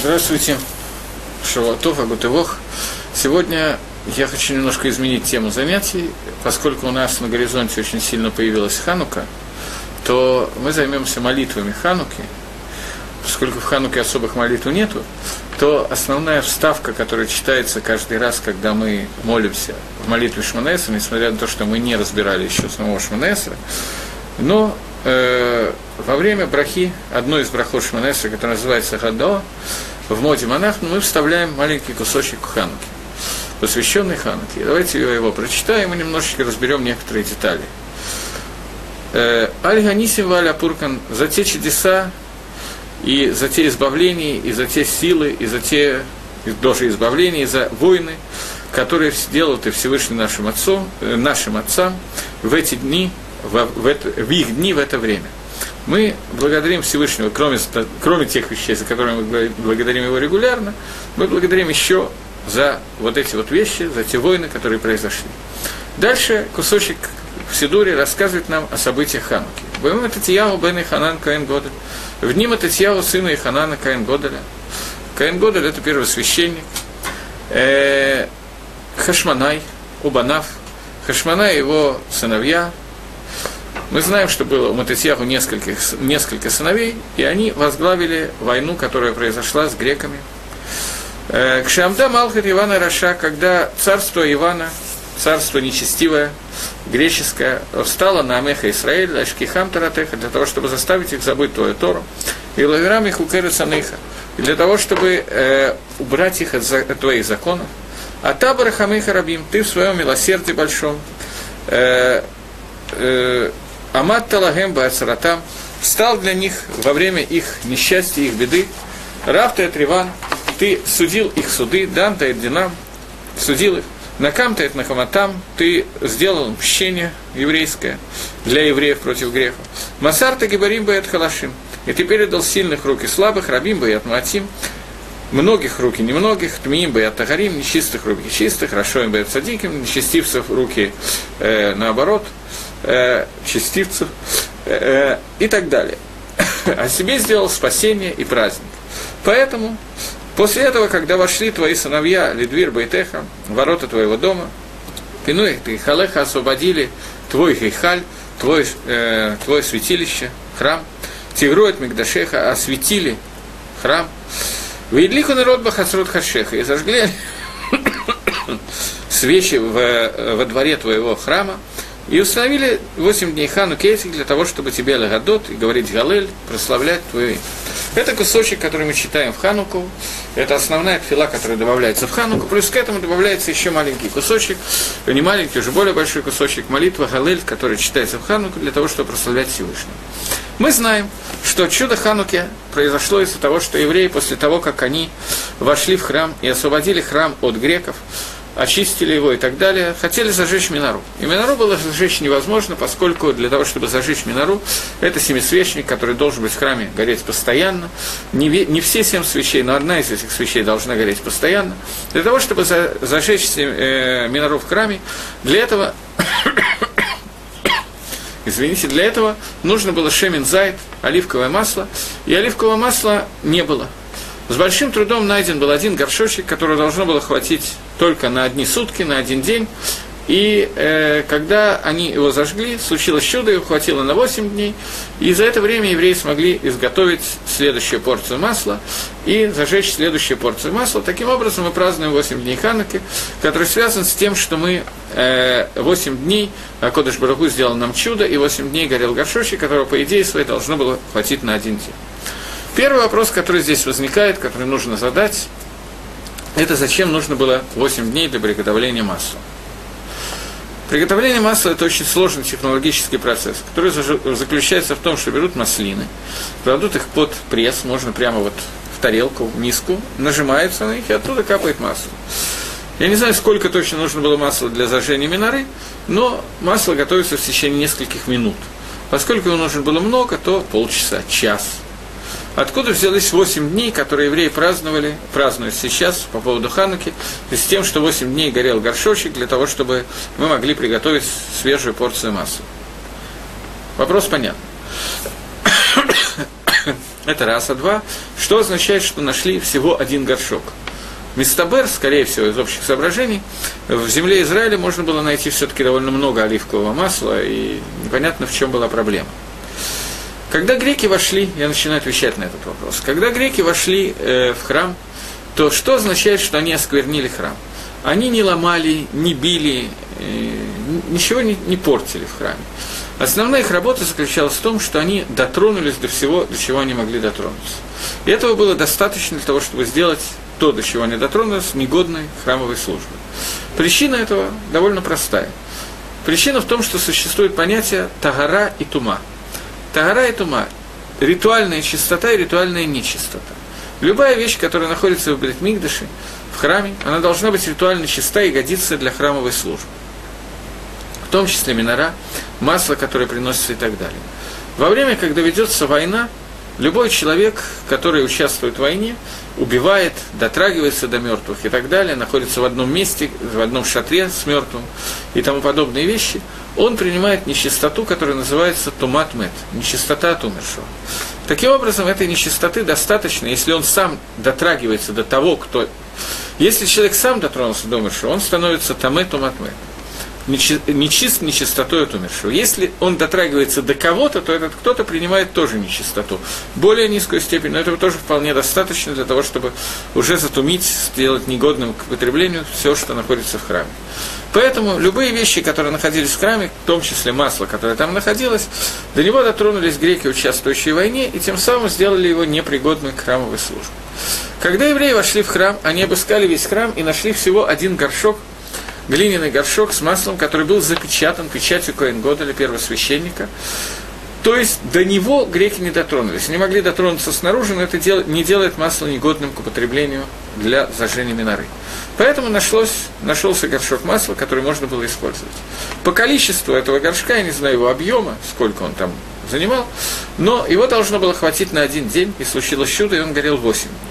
Здравствуйте, Шаватов, Агутывох. Сегодня я хочу немножко изменить тему занятий, поскольку у нас на горизонте очень сильно появилась Ханука, то мы займемся молитвами Хануки. Поскольку в Хануке особых молитв нету, то основная вставка, которая читается каждый раз, когда мы молимся в молитве Шманеса, несмотря на то, что мы не разбирали еще самого Шманеса, но э, во время брахи, одной из брахот Шманеса, которая называется Гадо, в моде монах, мы вставляем маленький кусочек Хануки, посвященный Хануке. Давайте его прочитаем и немножечко разберем некоторые детали. Э, Аль-Ганисим Валя Пуркан за те чудеса и за те избавления, и за те силы, и за те даже избавления, и за войны, которые сделал ты Всевышний нашим отцом, э, нашим отцам в эти дни, в, в, это, в их дни, в это время. Мы благодарим Всевышнего, кроме, кроме тех вещей, за которые мы благодарим его регулярно, мы благодарим еще за вот эти вот вещи, за те войны, которые произошли. Дальше кусочек в Сидуре рассказывает нам о событиях Хануки. Бэм это Тияу бен Ханан Каин Годель. В ним это Тияу сына Иханана Каин Годеля. Каин Годель это первый священник. Э, Хашманай, Убанав. Хашманай его сыновья, мы знаем, что было у Мататьяху несколько, несколько сыновей, и они возглавили войну, которая произошла с греками. Э, Кшамда Малхат Ивана Раша, когда царство Ивана, царство нечестивое, греческое, встало на Амеха Исраиль, Ашкихам Таратеха, для того, чтобы заставить их забыть твою Тору, и Лавирам их и для того, чтобы э, убрать их от, от твоих законов. А Табара Хамиха Рабим, ты в своем милосердии большом, э, э, Амат Талагем Баацаратам стал для них во время их несчастья, их беды. Рафта и Триван, ты судил их суды, Данта и Динам, судил их. Накамта и Нахаматам, ты сделал мщение еврейское для евреев против грехов. Масарта Гибарим Баят Халашим, и ты передал сильных рук и слабых, Рабим Баят Матим, многих руки немногих, Тмиим Баят Тагарим, нечистых руки чистых, Рашоим Баят Садиким, нечестивцев руки э, наоборот – э, частицу э, и так далее. О себе сделал спасение и праздник. Поэтому после этого, когда вошли твои сыновья Лидвир Байтеха, ворота твоего дома, Пинуй, ты Халеха освободили твой Хейхаль, твой, э, твое святилище, храм, Тигрует Мигдашеха осветили храм, Ведлиху народ Бахасрут Хашеха и зажгли свечи в, во дворе твоего храма, и установили 8 дней хану кейсик для того, чтобы тебе лагадот и говорить галель, прославлять твое имя. Это кусочек, который мы читаем в Хануку. Это основная фила, которая добавляется в Хануку. Плюс к этому добавляется еще маленький кусочек, не маленький, уже более большой кусочек молитва Галель, который читается в Хануку для того, чтобы прославлять Всевышнего. Мы знаем, что чудо Хануки произошло из-за того, что евреи после того, как они вошли в храм и освободили храм от греков, очистили его и так далее, хотели зажечь Минору. И Минору было зажечь невозможно, поскольку для того, чтобы зажечь Минору, это семисвечник, который должен быть в храме гореть постоянно. Не, не все семь свечей, но одна из этих свечей должна гореть постоянно. Для того, чтобы за, зажечь э, Минору в храме, для этого Извините, для этого нужно было шемин зайд, оливковое масло, и оливкового масла не было. С большим трудом найден был один горшочек, который должно было хватить только на одни сутки, на один день. И э, когда они его зажгли, случилось чудо, его хватило на 8 дней, и за это время евреи смогли изготовить следующую порцию масла и зажечь следующую порцию масла. Таким образом, мы празднуем 8 дней Хануки, который связан с тем, что мы э, 8 дней, Акодыш Бараху сделал нам чудо, и 8 дней горел горшочек, которого, по идее своей, должно было хватить на один день. Первый вопрос, который здесь возникает, который нужно задать, это зачем нужно было 8 дней для приготовления масла. Приготовление масла – это очень сложный технологический процесс, который заключается в том, что берут маслины, кладут их под пресс, можно прямо вот в тарелку, в миску, нажимаются на них, и оттуда капает масло. Я не знаю, сколько точно нужно было масла для зажжения миноры, но масло готовится в течение нескольких минут. Поскольку его нужно было много, то полчаса, час – Откуда взялись 8 дней, которые евреи праздновали, празднуют сейчас по поводу Хануки, с тем, что 8 дней горел горшочек для того, чтобы мы могли приготовить свежую порцию масла. Вопрос понятен. Это раз, а два, что означает, что нашли всего один горшок. Мистабер, скорее всего, из общих соображений, в земле Израиля можно было найти все-таки довольно много оливкового масла, и непонятно, в чем была проблема. Когда греки вошли, я начинаю отвечать на этот вопрос, когда греки вошли э, в храм, то что означает, что они осквернили храм? Они не ломали, не били, э, ничего не, не портили в храме. Основная их работа заключалась в том, что они дотронулись до всего, до чего они могли дотронуться. И этого было достаточно для того, чтобы сделать то, до чего они дотронулись, негодной храмовой службы. Причина этого довольно простая. Причина в том, что существует понятие тагара и тума. Тагара и тума – ритуальная чистота и ритуальная нечистота. Любая вещь, которая находится в Бритмигдаше, в храме, она должна быть ритуально чиста и годиться для храмовой службы. В том числе минора, масло, которое приносится и так далее. Во время, когда ведется война, любой человек, который участвует в войне, убивает, дотрагивается до мертвых и так далее, находится в одном месте, в одном шатре с мертвым и тому подобные вещи, он принимает нечистоту, которая называется тумат мет, нечистота от умершего. Таким образом, этой нечистоты достаточно, если он сам дотрагивается до того, кто... Если человек сам дотронулся до умершего, он становится тамет тумат мет нечист нечистотой от умершего. Если он дотрагивается до кого-то, то этот кто-то принимает тоже нечистоту. Более низкую степень, но этого тоже вполне достаточно для того, чтобы уже затумить, сделать негодным к употреблению все, что находится в храме. Поэтому любые вещи, которые находились в храме, в том числе масло, которое там находилось, до него дотронулись греки, участвующие в войне, и тем самым сделали его непригодным к храмовой службе. Когда евреи вошли в храм, они обыскали весь храм и нашли всего один горшок глиняный горшок с маслом, который был запечатан печатью Коэн Годеля, первосвященника. То есть до него греки не дотронулись. Не могли дотронуться снаружи, но это не делает масло негодным к употреблению для зажжения миноры. Поэтому нашлось, нашелся горшок масла, который можно было использовать. По количеству этого горшка, я не знаю его объема, сколько он там занимал, но его должно было хватить на один день, и случилось чудо, и он горел 8 дней.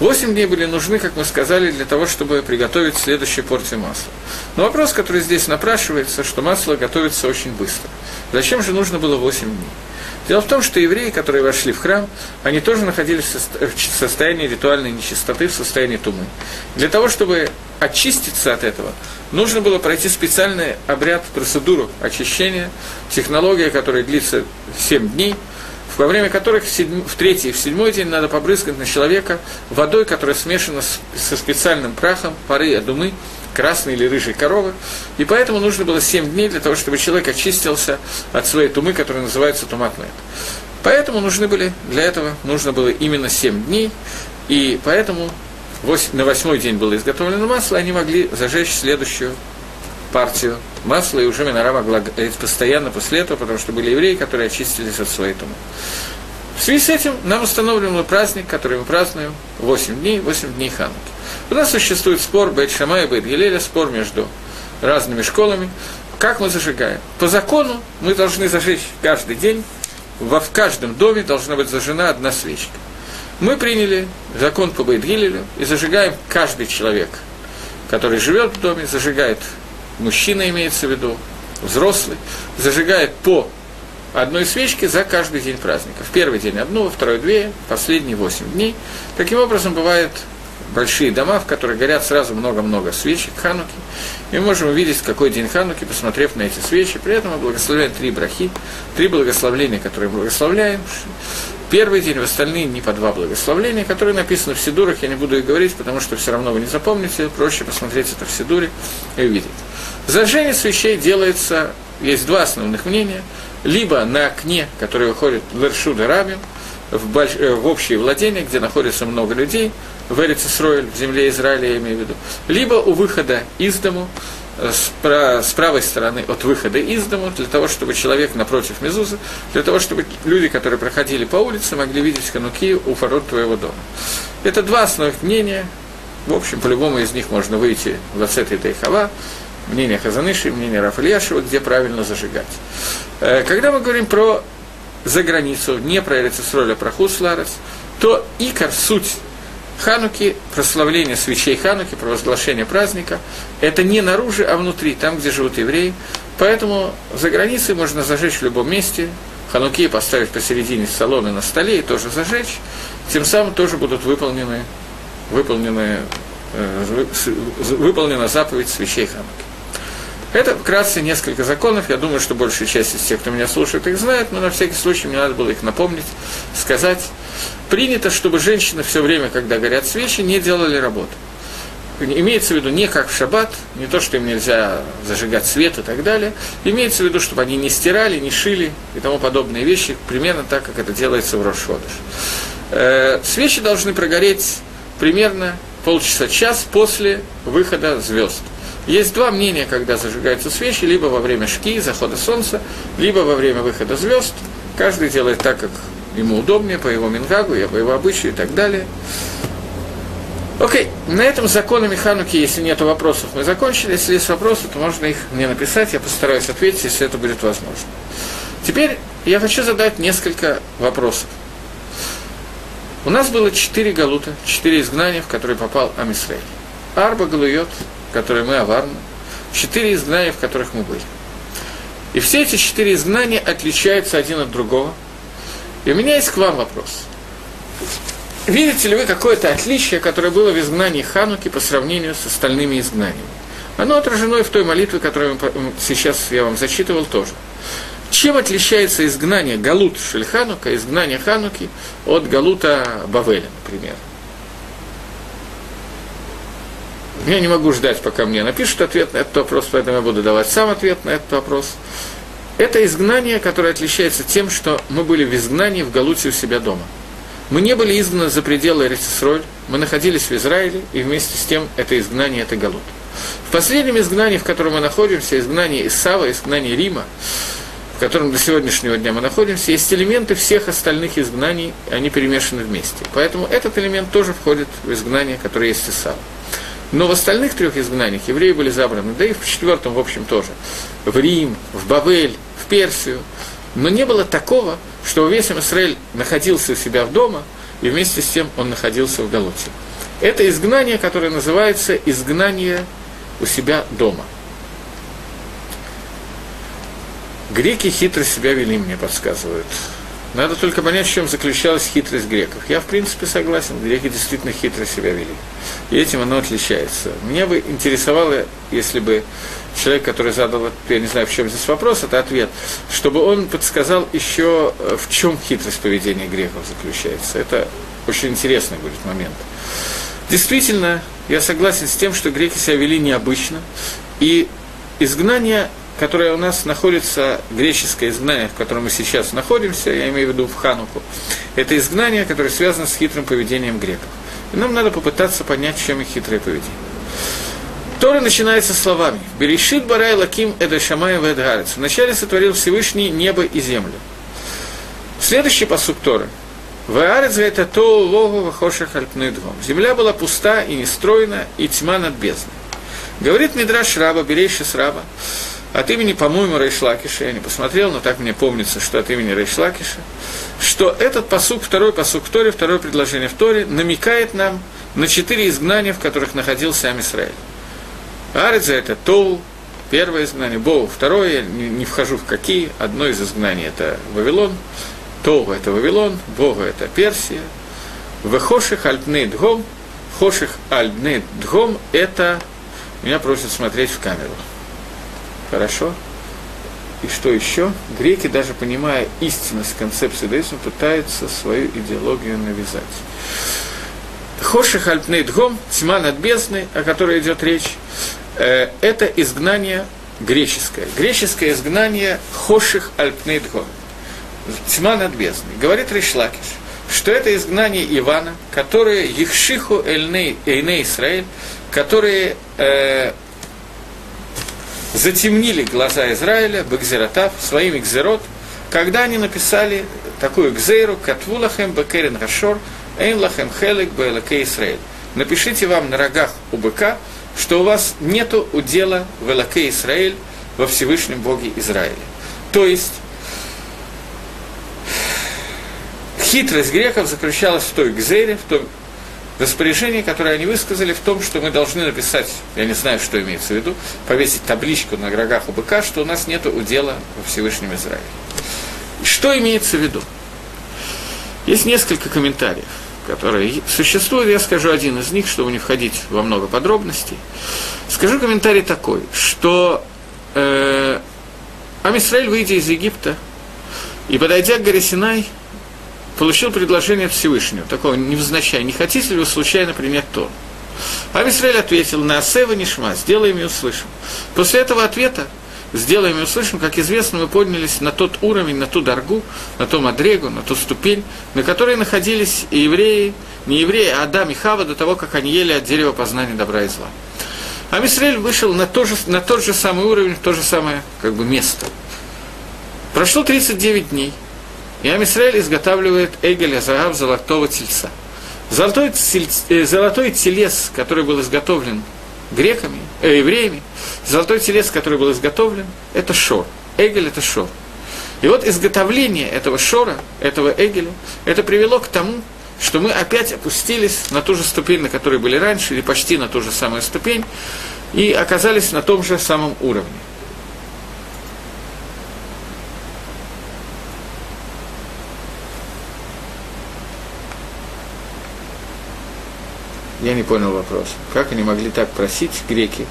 Восемь дней были нужны, как мы сказали, для того, чтобы приготовить следующую порцию масла. Но вопрос, который здесь напрашивается, что масло готовится очень быстро. Зачем же нужно было восемь дней? Дело в том, что евреи, которые вошли в храм, они тоже находились в состоянии ритуальной нечистоты, в состоянии тумы. Для того, чтобы очиститься от этого, нужно было пройти специальный обряд, процедуру очищения, технология, которая длится 7 дней – во время которых в, седьм, в третий и в седьмой день надо побрызгать на человека водой, которая смешана с, со специальным прахом пары адумы, красной или рыжей коровы. И поэтому нужно было семь дней для того, чтобы человек очистился от своей тумы, которая называется туматмет. Поэтому нужны были, для этого нужно было именно семь дней, и поэтому на восьмой день было изготовлено масло, и они могли зажечь следующую партию масла, и уже Минора могла гореть постоянно после этого, потому что были евреи, которые очистились от своей тумы. В связи с этим нам установлен праздник, который мы празднуем 8 дней, 8 дней Хануки. У нас существует спор Бейт Шама и Бейт Гелеля, спор между разными школами, как мы зажигаем. По закону мы должны зажечь каждый день, во, в каждом доме должна быть зажжена одна свечка. Мы приняли закон по Бейт Гилелю и зажигаем каждый человек, который живет в доме, зажигает мужчина имеется в виду, взрослый, зажигает по одной свечке за каждый день праздника. В первый день одну, во второй две, последние восемь дней. Таким образом, бывают большие дома, в которых горят сразу много-много свечек Хануки. И мы можем увидеть, какой день Хануки, посмотрев на эти свечи. При этом мы благословляем три брахи, три благословления, которые благословляем. Первый день, в остальные не по два благословления, которые написаны в Сидурах, я не буду их говорить, потому что все равно вы не запомните, проще посмотреть это в Сидуре и увидеть. Зажжение свечей делается, есть два основных мнения, либо на окне, которое выходит в Эршуда Раби, в, больш... Э, в общее владение, где находится много людей, в Эрицесройль, в земле Израиля, я имею в виду, либо у выхода из дому, э, с, правой стороны от выхода из дому, для того, чтобы человек напротив Мезуза, для того, чтобы люди, которые проходили по улице, могли видеть хануки у ворот твоего дома. Это два основных мнения. В общем, по-любому из них можно выйти в Ацет и Тейхава, мнение Хазаныши, мнение Рафальяшева, где правильно зажигать. Э, когда мы говорим про за границу, не про Эрицесроль, а про Хусларес, то икор, суть Хануки, прославление свечей Хануки, провозглашение праздника, это не наружу, а внутри, там, где живут евреи. Поэтому за границей можно зажечь в любом месте, Хануки поставить посередине соломы на столе и тоже зажечь. тем самым тоже будут выполнены, выполнены, э, выполнена заповедь свечей Хануки. Это вкратце несколько законов. Я думаю, что большая часть из тех, кто меня слушает, их знает, но на всякий случай мне надо было их напомнить, сказать. Принято, чтобы женщины все время, когда горят свечи, не делали работу. Имеется в виду не как в шаббат, не то, что им нельзя зажигать свет и так далее. Имеется в виду, чтобы они не стирали, не шили и тому подобные вещи, примерно так, как это делается в Рошходыш. Э, свечи должны прогореть примерно полчаса-час после выхода звезд. Есть два мнения, когда зажигаются свечи, либо во время шки, захода солнца, либо во время выхода звезд. Каждый делает так, как ему удобнее, по его мингагу, по его обычаю и так далее. Окей, на этом законами Хануки, если нет вопросов, мы закончили. Если есть вопросы, то можно их мне написать, я постараюсь ответить, если это будет возможно. Теперь я хочу задать несколько вопросов. У нас было четыре галута, четыре изгнания, в которые попал Амисрей. Арба которые мы аварны, четыре изгнания, в которых мы были. И все эти четыре изгнания отличаются один от другого. И у меня есть к вам вопрос. Видите ли вы какое-то отличие, которое было в изгнании Хануки по сравнению с остальными изгнаниями? Оно отражено и в той молитве, которую сейчас я вам зачитывал тоже. Чем отличается изгнание Галут Шельханука, изгнание Хануки от Галута Бавеля, например? Я не могу ждать, пока мне напишут ответ на этот вопрос, поэтому я буду давать сам ответ на этот вопрос. Это изгнание, которое отличается тем, что мы были в изгнании в Галуте у себя дома. Мы не были изгнаны за пределы Эрицисроль, мы находились в Израиле, и вместе с тем это изгнание, это Галут. В последнем изгнании, в котором мы находимся, изгнание Исава, изгнание Рима, в котором до сегодняшнего дня мы находимся, есть элементы всех остальных изгнаний, они перемешаны вместе. Поэтому этот элемент тоже входит в изгнание, которое есть Исава. Но в остальных трех изгнаниях евреи были забраны, да и в четвертом, в общем, тоже. В Рим, в Бавель, в Персию. Но не было такого, что весь Израиль находился у себя в дома, и вместе с тем он находился в Галуте. Это изгнание, которое называется изгнание у себя дома. Греки хитро себя вели, мне подсказывают. Надо только понять, в чем заключалась хитрость греков. Я, в принципе, согласен, греки действительно хитро себя вели. И этим оно отличается. Меня бы интересовало, если бы человек, который задал, я не знаю, в чем здесь вопрос, это ответ, чтобы он подсказал еще, э, в чем хитрость поведения греков заключается. Это очень интересный будет момент. Действительно, я согласен с тем, что греки себя вели необычно, и изгнание которое у нас находится, греческое изгнание, в котором мы сейчас находимся, я имею в виду в Хануку, это изгнание, которое связано с хитрым поведением греков. И нам надо попытаться понять, чем их хитрое поведение. Тора начинается словами «Берешит барай лаким эдашамай ведгарец». Вначале сотворил Всевышний небо и землю. Следующий посуд Торы. Ваарец это то логу вахошах альпнедгом. Земля была пуста и нестроена, и тьма над бездной. Говорит Мидраш Раба, берейший с Раба, от имени, по-моему, Рейшлакиша, я не посмотрел, но так мне помнится, что от имени Рейшлакиша, что этот посук, второй посук в Торе, второе предложение в Торе, намекает нам на четыре изгнания, в которых находился Амисраэль. Аридза – это Тоу, первое изгнание, Боу – второе, я не, не вхожу в какие, одно из изгнаний – это Вавилон, Тоу – это Вавилон, Бога – это Персия, Вехоших Альпней Дгом, Хоших Альпней Дгом – это, меня просят смотреть в камеру – Хорошо? И что еще? Греки, даже понимая истинность концепции иудаизма, пытаются свою идеологию навязать. Хоших альпнейдгом, тьма над бездной, о которой идет речь, э, это изгнание греческое. Греческое изгнание Хоших альпнейдгом. Тьма над бездной. Говорит Ришлакиш, что это изгнание Ивана, которое Ехшиху Эльней Израиль, которые э, затемнили глаза Израиля, Бекзератав, своими гзерот, когда они написали такую гзейру, Катвулахем Бекерин Рашор, Эйнлахем Хелек Бейлаке Израиль. Напишите вам на рогах у быка, что у вас нету удела в Элаке Израиль во Всевышнем Боге Израиля. То есть, хитрость греков заключалась в той гзере, в том распоряжение, которое они высказали в том, что мы должны написать, я не знаю, что имеется в виду, повесить табличку на рогах у быка, что у нас нет удела во Всевышнем Израиле. Что имеется в виду? Есть несколько комментариев. которые существуют, я скажу один из них, чтобы не входить во много подробностей. Скажу комментарий такой, что э, Амисраэль, выйдя из Египта и подойдя к горе Синай, получил предложение от Всевышнего, такого невзначай, не хотите ли вы случайно принять то? А Израиль ответил, на Асева Нишма, сделаем и услышим. После этого ответа сделаем и услышим, как известно, мы поднялись на тот уровень, на ту доргу, на ту мадрегу, на ту ступень, на которой находились и евреи, не евреи, а Адам и Хава до того, как они ели от дерева познания добра и зла. А Мисраэль вышел на, то же, на тот же самый уровень, в то же самое как бы, место. Прошло 39 дней, и Амисраэль изготавливает Эгеля Загав золотого тельца. Золотой, э, золотой телес, который был изготовлен греками, э, евреями, золотой телес, который был изготовлен, это шор. Эгель – это шор. И вот изготовление этого шора, этого эгеля, это привело к тому, что мы опять опустились на ту же ступень, на которой были раньше, или почти на ту же самую ступень, и оказались на том же самом уровне. Я не понял вопрос. Как они могли так просить, греки,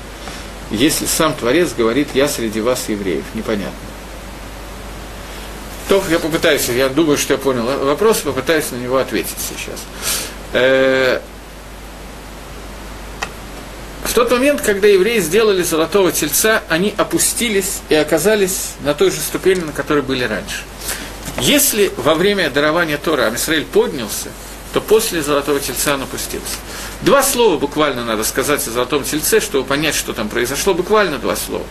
если сам Творец говорит, я среди вас евреев? Непонятно. То я попытаюсь, я думаю, что я понял вопрос, попытаюсь на него ответить сейчас. Э, в тот момент, когда евреи сделали золотого тельца, они опустились и оказались на той же ступени, на которой были раньше. Если во время дарования Тора Амисраэль поднялся, то после золотого тельца он опустился. Два слова буквально надо сказать о золотом тельце, чтобы понять, что там произошло. Буквально два слова.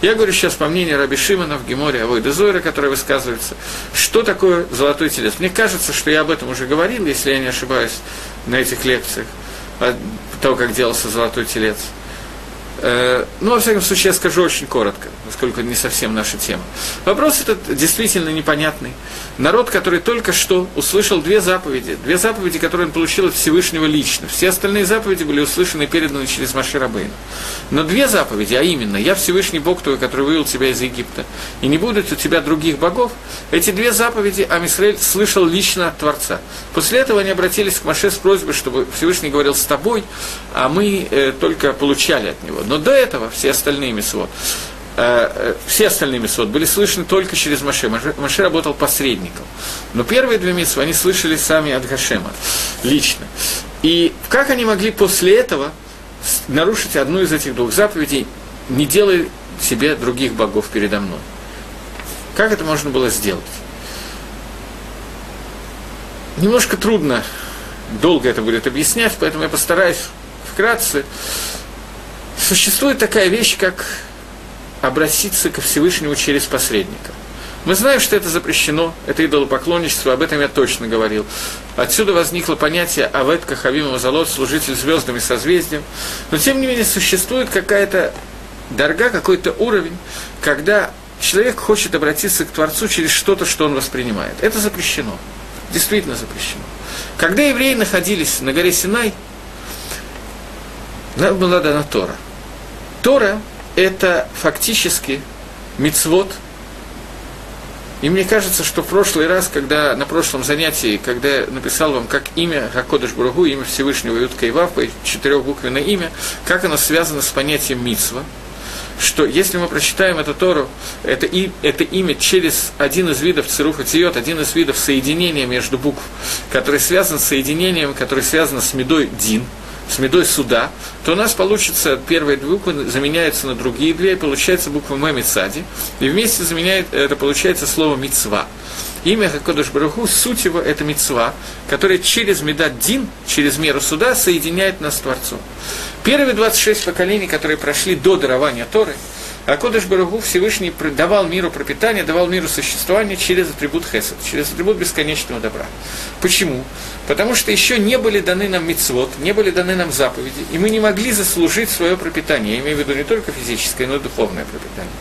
Я говорю сейчас по мнению Раби Шимона в Геморе Авойда Зойра, который высказывается, что такое золотой телец. Мне кажется, что я об этом уже говорил, если я не ошибаюсь, на этих лекциях, о того, как делался золотой телец. Э, ну, во всяком случае, я скажу очень коротко, поскольку не совсем наша тема. Вопрос этот действительно непонятный. Народ, который только что услышал две заповеди, две заповеди, которые он получил от Всевышнего лично. Все остальные заповеди были услышаны и переданы через Маши Рабейна. Но две заповеди, а именно, «Я Всевышний Бог твой, который вывел тебя из Египта, и не будет у тебя других богов», эти две заповеди Амисраэль слышал лично от Творца. После этого они обратились к Маше с просьбой, чтобы Всевышний говорил с тобой, а мы э, только получали от него. Но до этого все остальные мисвод, э, э, все остальные мисвод были слышны только через Маше. Маше. Маше работал посредником. Но первые две мисвы они слышали сами от Гашема, лично. И как они могли после этого нарушить одну из этих двух заповедей, не делая себе других богов передо мной? Как это можно было сделать? Немножко трудно, долго это будет объяснять, поэтому я постараюсь вкратце Существует такая вещь, как обратиться ко Всевышнему через посредника. Мы знаем, что это запрещено, это идолопоклонничество, об этом я точно говорил. Отсюда возникло понятие «Авет Кахавим Залот», служитель звездами созвездием. Но, тем не менее, существует какая-то дорога, какой-то уровень, когда человек хочет обратиться к Творцу через что-то, что он воспринимает. Это запрещено. Действительно запрещено. Когда евреи находились на горе Синай, нам была дана Тора – Тора – это фактически мицвод. И мне кажется, что в прошлый раз, когда на прошлом занятии, когда я написал вам, как имя Хакодыш Бургу, имя Всевышнего Ютка и Вавпа, четырехбуквенное имя, как оно связано с понятием мицва, что если мы прочитаем эту Тору, это, и, это имя через один из видов цируха тиот, один из видов соединения между букв, который связан с соединением, который связан с медой дин – с медой суда, то у нас получится, первые две буквы заменяются на другие две, и получается буква М Мицади, и вместе заменяет, это получается слово Мицва. Имя Хакодыш Баруху, суть его – это Мицва, которая через Медат Дин, через меру суда, соединяет нас с Творцом. Первые 26 поколений, которые прошли до дарования Торы, а Кодыш Барагу Всевышний давал миру пропитание, давал миру существование через атрибут Хесед, через атрибут бесконечного добра. Почему? Потому что еще не были даны нам мицвод, не были даны нам заповеди, и мы не могли заслужить свое пропитание. Я имею в виду не только физическое, но и духовное пропитание.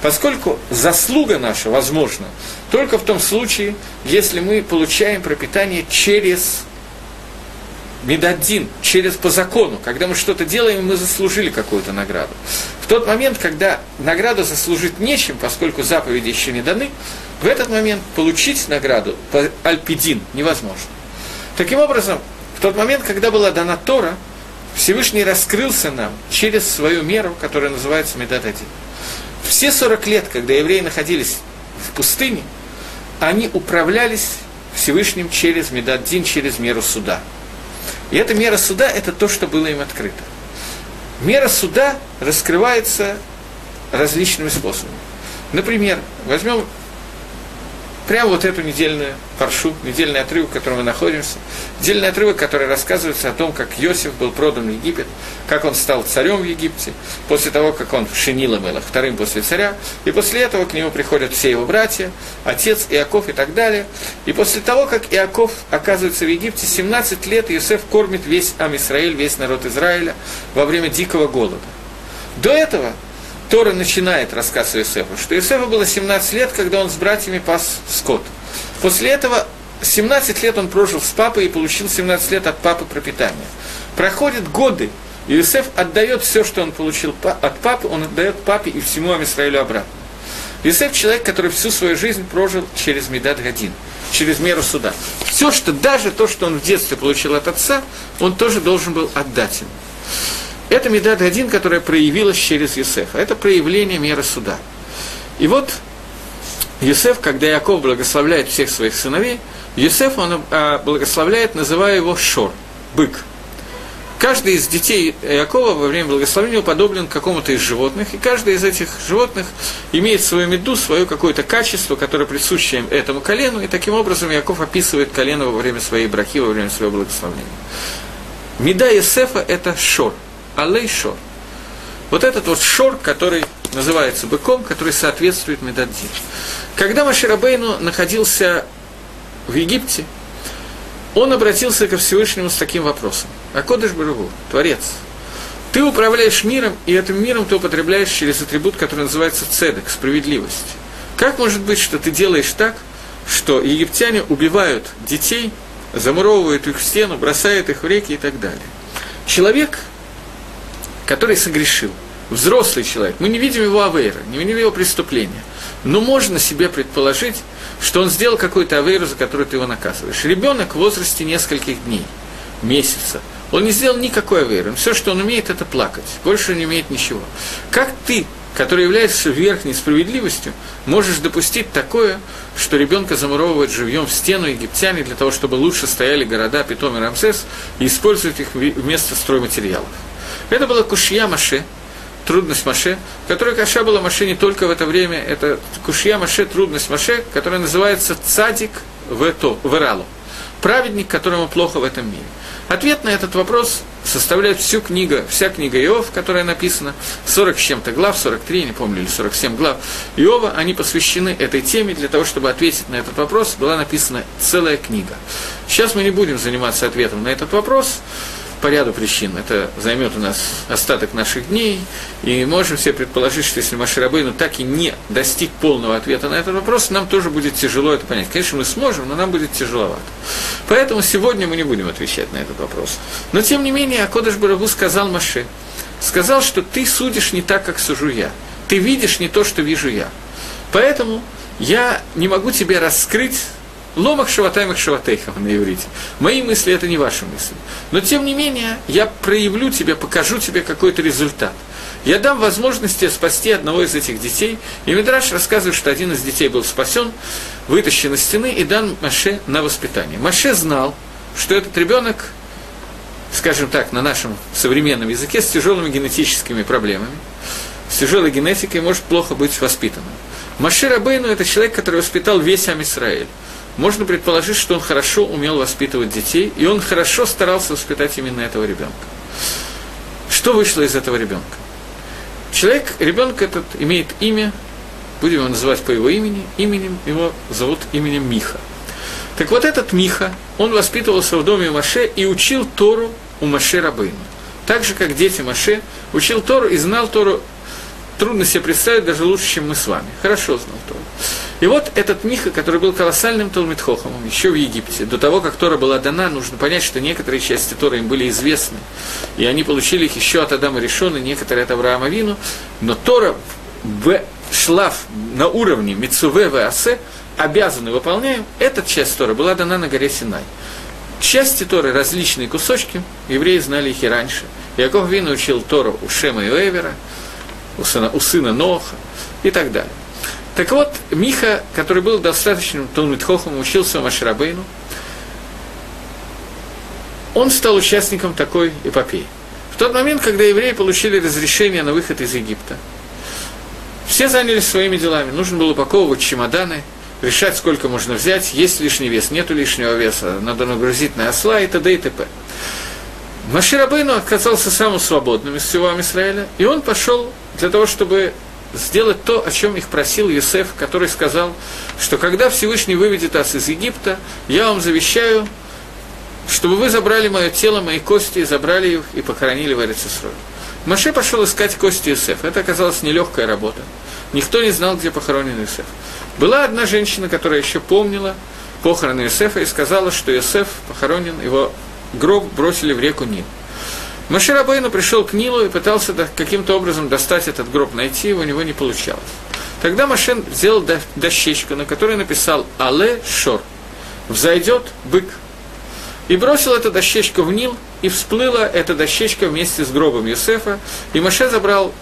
Поскольку заслуга наша возможна только в том случае, если мы получаем пропитание через медадин, через по закону, когда мы что-то делаем, мы заслужили какую-то награду. Тот момент, когда награду заслужить нечем, поскольку заповеди еще не даны, в этот момент получить награду по альпидин невозможно. Таким образом, В тот момент, когда была дана Тора, Всевышний раскрылся нам через свою меру, которая называется Медат один. Все 40 лет, когда евреи находились в пустыне, они управлялись Всевышним через Медаддин, через меру суда. И эта мера суда – это то, что было им открыто. Мера суда раскрывается различными способами. Например, возьмем прямо вот эту недельную паршу, недельный отрывок, в котором мы находимся, недельный отрывок, который рассказывается о том, как Иосиф был продан в Египет, как он стал царем в Египте, после того, как он Шинила был вторым после царя, и после этого к нему приходят все его братья, отец Иаков и так далее, и после того, как Иаков оказывается в Египте, 17 лет Иосиф кормит весь Ам Исраиль, весь народ Израиля во время дикого голода. До этого Тора начинает рассказ Иосифа, что Иосифу было 17 лет, когда он с братьями пас скот. После этого 17 лет он прожил с папой и получил 17 лет от папы пропитания. Проходят годы, и Иосиф отдает все, что он получил от папы, он отдает папе и всему Амисраилю обратно. Иосиф человек, который всю свою жизнь прожил через Медад Гадин, через меру суда. Все, что даже то, что он в детстве получил от отца, он тоже должен был отдать ему. Это Медад один, которая проявилась через Юсефа. Это проявление меры суда. И вот Юсеф, когда Яков благословляет всех своих сыновей, Юсеф он а, благословляет, называя его Шор, бык. Каждый из детей Якова во время благословения уподоблен какому-то из животных, и каждый из этих животных имеет свою меду, свое какое-то качество, которое присуще этому колену, и таким образом Яков описывает колено во время своей брахи, во время своего благословения. Меда Есефа – это шор – алей шор. Вот этот вот шор, который называется быком, который соответствует Медаддин. Когда Маширабейну находился в Египте, он обратился ко Всевышнему с таким вопросом. Акодыш Барагу, Творец, ты управляешь миром, и этим миром ты употребляешь через атрибут, который называется цедек, справедливость. Как может быть, что ты делаешь так, что египтяне убивают детей, замуровывают их в стену, бросают их в реки и так далее? Человек который согрешил, взрослый человек, мы не видим его авейра, не видим его преступления, но можно себе предположить, что он сделал какую-то авейру, за которую ты его наказываешь. Ребенок в возрасте нескольких дней, месяца, он не сделал никакой авейры, все, что он умеет, это плакать, больше не умеет ничего. Как ты, который является верхней справедливостью, можешь допустить такое, что ребенка замуровывают живьем в стену египтяне для того, чтобы лучше стояли города Питом и Рамсес и использовать их вместо стройматериалов. Это была кушья Маше, трудность Маше, которая каша была Маше не только в это время, это кушья Маше, трудность Маше, которая называется цадик в, то, в Иралу, праведник, которому плохо в этом мире. Ответ на этот вопрос составляет всю книга, вся книга Иов, которая написана, 40 с чем-то глав, 43, не помню, или 47 глав Иова, они посвящены этой теме, для того, чтобы ответить на этот вопрос, была написана целая книга. Сейчас мы не будем заниматься ответом на этот вопрос, по ряду причин. Это займет у нас остаток наших дней, и можем все предположить, что если Маширабейну так и не достиг полного ответа на этот вопрос, нам тоже будет тяжело это понять. Конечно, мы сможем, но нам будет тяжеловато. Поэтому сегодня мы не будем отвечать на этот вопрос. Но, тем не менее, Акодыш Барагу сказал Маше, сказал, что ты судишь не так, как сужу я. Ты видишь не то, что вижу я. Поэтому я не могу тебе раскрыть Ломах шаватаймах шаватейхам на иврите. Мои мысли – это не ваши мысли. Но, тем не менее, я проявлю тебе, покажу тебе какой-то результат. Я дам возможность тебе спасти одного из этих детей. И Мидраш рассказывает, что один из детей был спасен, вытащен из стены и дан Маше на воспитание. Маше знал, что этот ребенок, скажем так, на нашем современном языке, с тяжелыми генетическими проблемами, с тяжелой генетикой может плохо быть воспитанным. Маше Рабейну – это человек, который воспитал весь Амисраэль можно предположить, что он хорошо умел воспитывать детей, и он хорошо старался воспитать именно этого ребенка. Что вышло из этого ребенка? Человек, ребенок этот имеет имя, будем его называть по его имени, именем его зовут именем Миха. Так вот этот Миха, он воспитывался в доме Маше и учил Тору у Маше Рабыну. Так же, как дети Маше, учил Тору и знал Тору, трудно себе представить, даже лучше, чем мы с вами. Хорошо знал Тору. И вот этот Миха, который был колоссальным Талмитхохомом еще в Египте, до того, как Тора была дана, нужно понять, что некоторые части Торы им были известны, и они получили их еще от Адама Решона, некоторые от Авраама Вину, но Тора в шлав на уровне Мицуве Асе обязаны выполняем, эта часть Тора была дана на горе Синай. части Торы, различные кусочки, евреи знали их и раньше. Яков Вин учил Тору у Шема и Эвера, у сына, у сына Ноха и так далее. Так вот, Миха, который был достаточным Талмитхохом, учился у Маширабейну, он стал участником такой эпопеи. В тот момент, когда евреи получили разрешение на выход из Египта, все занялись своими делами. Нужно было упаковывать чемоданы, решать, сколько можно взять, есть лишний вес, нету лишнего веса, надо нагрузить на осла и т.д. и т.п. Маширабейну оказался самым свободным из всего Израиля, и он пошел для того, чтобы сделать то, о чем их просил Юсеф, который сказал, что когда Всевышний выведет нас из Египта, я вам завещаю, чтобы вы забрали мое тело, мои кости, забрали их и похоронили в Эрицесрой. Маше пошел искать кости Юсефа. Это оказалась нелегкая работа. Никто не знал, где похоронен Юсеф. Была одна женщина, которая еще помнила похороны Юсефа и сказала, что Юсеф похоронен, его гроб бросили в реку Нил. Маширабейну пришел к Нилу и пытался каким-то образом достать этот гроб, найти его, у него не получалось. Тогда Машин сделал дощечку, на которой написал «Але Шор» – «Взойдет бык». И бросил эту дощечку в Нил, и всплыла эта дощечка вместе с гробом Юсефа, и Маше забрал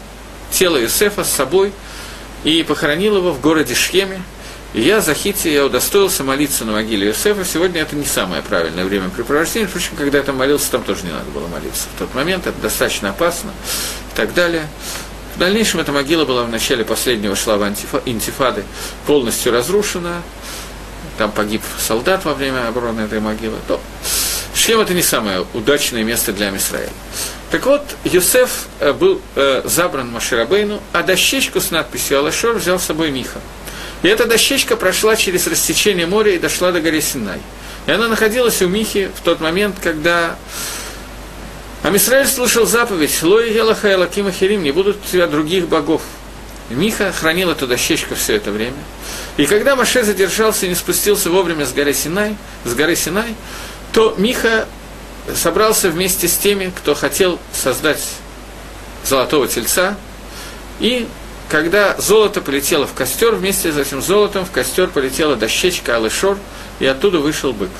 тело Юсефа с собой и похоронил его в городе Шхеме, и я, Захити, я удостоился молиться на могиле Иосифа. Сегодня это не самое правильное времяпрепровождение. Впрочем, когда я там молился, там тоже не надо было молиться. В тот момент это достаточно опасно и так далее. В дальнейшем эта могила была в начале последнего шлава интифады полностью разрушена. Там погиб солдат во время обороны этой могилы. То Шлем это не самое удачное место для Мисраэля. Так вот, Юсеф э, был э, забран Маширабейну, а дощечку с надписью Алашор взял с собой Миха. И эта дощечка прошла через рассечение моря и дошла до горы Синай. И она находилась у Михи в тот момент, когда Амисраэль слышал заповедь «Лои Елаха Элакима Херим, не будут у тебя других богов». Миха хранил эту дощечку все это время. И когда Маше задержался и не спустился вовремя с горы Синай, с горы Синай, то Миха собрался вместе с теми, кто хотел создать золотого тельца, и когда золото полетело в костер, вместе с этим золотом в костер полетела дощечка Алышор, и оттуда вышел бык.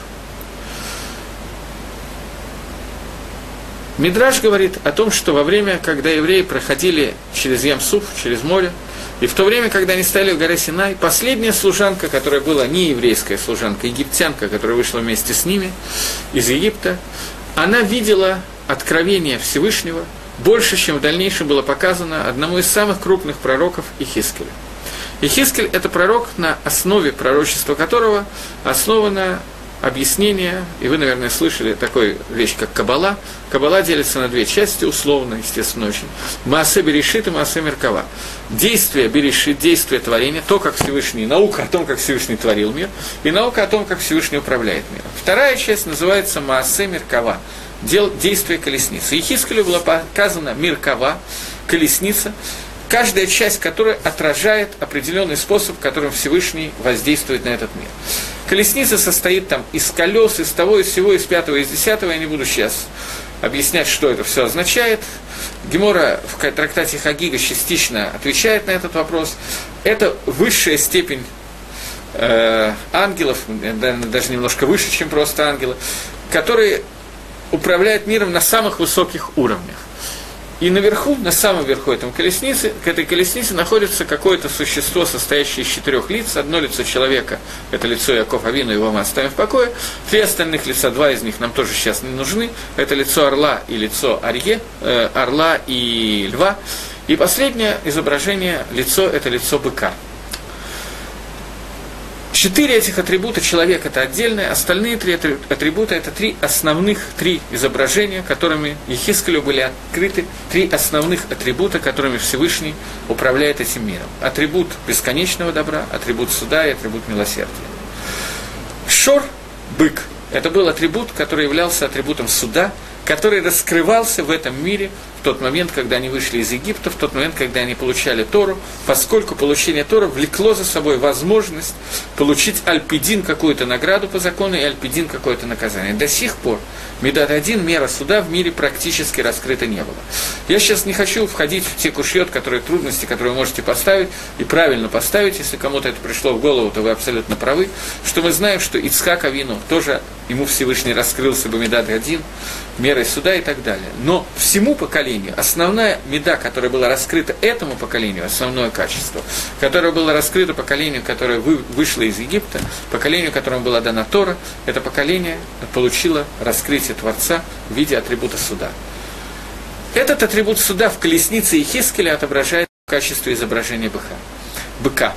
Мидраш говорит о том, что во время, когда евреи проходили через Ямсуф, через море, и в то время, когда они стояли в горе Синай, последняя служанка, которая была не еврейская служанка, египтянка, которая вышла вместе с ними из Египта, она видела откровение Всевышнего – больше, чем в дальнейшем было показано одному из самых крупных пророков Ихискеля. Ихискель – это пророк, на основе пророчества которого основано объяснение, и вы, наверное, слышали такую вещь, как Кабала. Кабала делится на две части, условно, естественно, очень. Маасе Берешит и Маасе Меркава. Действие Берешит, действие творения, то, как Всевышний, наука о том, как Всевышний творил мир, и наука о том, как Всевышний управляет миром. Вторая часть называется Маасе Меркава дел, действия колесницы. Ехискелю была показана Миркова, колесница, каждая часть которой отражает определенный способ, которым Всевышний воздействует на этот мир. Колесница состоит там из колес, из того, из всего, из пятого, из десятого. Я не буду сейчас объяснять, что это все означает. Гемора в трактате Хагига частично отвечает на этот вопрос. Это высшая степень э, ангелов, даже немножко выше, чем просто ангелы, которые управляет миром на самых высоких уровнях. И наверху, на самом верху этой колесницы, к этой колеснице находится какое-то существо, состоящее из четырех лиц. Одно лицо человека – это лицо Яков Авину, его мы оставим в покое. Три остальных лица, два из них нам тоже сейчас не нужны. Это лицо орла и лицо Арье, э, орла и льва. И последнее изображение, лицо – это лицо быка. Четыре этих атрибута человек – это отдельное, остальные три атрибута – это три основных, три изображения, которыми Ехискалю были открыты, три основных атрибута, которыми Всевышний управляет этим миром. Атрибут бесконечного добра, атрибут суда и атрибут милосердия. Шор – бык. Это был атрибут, который являлся атрибутом суда, который раскрывался в этом мире тот момент, когда они вышли из Египта, в тот момент, когда они получали Тору, поскольку получение Тора влекло за собой возможность получить альпидин какую-то награду по закону и альпидин какое-то наказание. До сих пор Медат один мера суда в мире практически раскрыта не было. Я сейчас не хочу входить в те кушьет, которые трудности, которые вы можете поставить, и правильно поставить, если кому-то это пришло в голову, то вы абсолютно правы, что мы знаем, что Ицхак Авину тоже ему Всевышний раскрылся бы Медат один, мерой суда и так далее. Но всему поколению, основная меда, которая была раскрыта этому поколению, основное качество, которое было раскрыто поколению, которое вы, вышло из Египта, поколению, которому была дана Тора, это поколение получило раскрытие Творца в виде атрибута суда. Этот атрибут суда в колеснице Ехискеля отображает качество изображения быка. быка.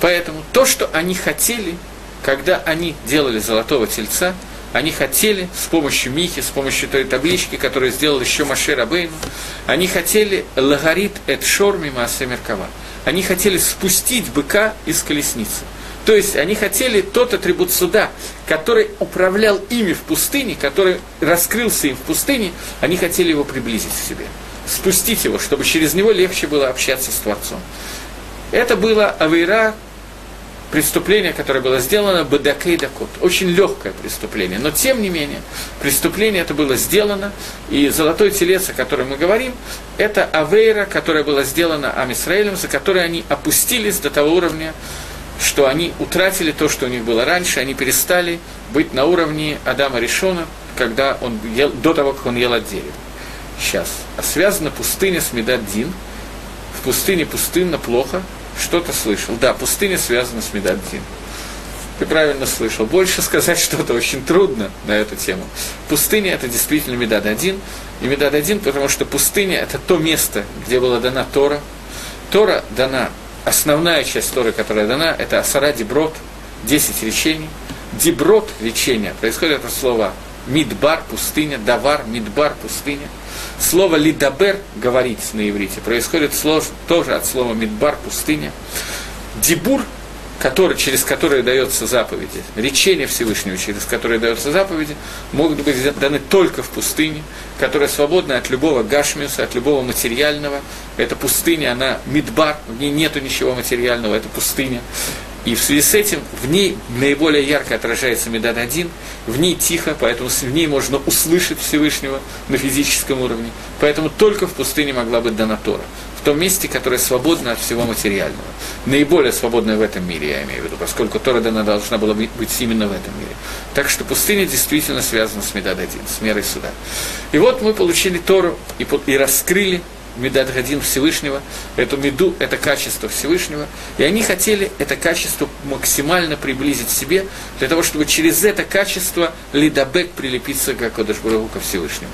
Поэтому то, что они хотели, когда они делали золотого тельца – они хотели с помощью Михи, с помощью той таблички, которую сделал еще Машир Абейну, они хотели лагарит эт шор мимо Меркава. Они хотели спустить быка из колесницы. То есть они хотели тот атрибут суда, который управлял ими в пустыне, который раскрылся им в пустыне, они хотели его приблизить к себе. Спустить его, чтобы через него легче было общаться с Творцом. Это было Авейра, преступление, которое было сделано, Бадакей Дакот. Очень легкое преступление. Но, тем не менее, преступление это было сделано, и золотой телец, о котором мы говорим, это Авейра, которая была сделана Амисраилем, за которой они опустились до того уровня, что они утратили то, что у них было раньше, они перестали быть на уровне Адама Решона, когда он ел, до того, как он ел от дерева. Сейчас. А связана пустыня с Медаддин. В пустыне пустынно плохо, что-то слышал. Да, пустыня связана с Медаддин. Ты правильно слышал. Больше сказать что-то очень трудно на эту тему. Пустыня – это действительно Медад один. И Медад один, потому что пустыня – это то место, где была дана Тора. Тора дана, основная часть Торы, которая дана, это Асара Деброд, 10 речений. Деброд – речение, происходит от слова Мидбар – пустыня, Давар – Мидбар – пустыня – Слово «лидабер» – говорить на иврите, происходит тоже от слова «мидбар» – пустыня. Дибур, который, через который дается заповеди, речение Всевышнего, через которое дается заповеди, могут быть даны только в пустыне, которая свободна от любого гашмиуса, от любого материального. Эта пустыня, она мидбар, в ней нету ничего материального, это пустыня. И в связи с этим в ней наиболее ярко отражается Медад один, в ней тихо, поэтому в ней можно услышать Всевышнего на физическом уровне. Поэтому только в пустыне могла быть дана Тора. В том месте, которое свободно от всего материального. Наиболее свободное в этом мире, я имею в виду, поскольку Тора дана должна была быть именно в этом мире. Так что пустыня действительно связана с Медад один, с мерой суда. И вот мы получили Тору и раскрыли Медат Гадин Всевышнего, эту меду, это качество Всевышнего, и они хотели это качество максимально приблизить к себе, для того, чтобы через это качество Лидабек прилепиться к Акодышбургу ко Всевышнему.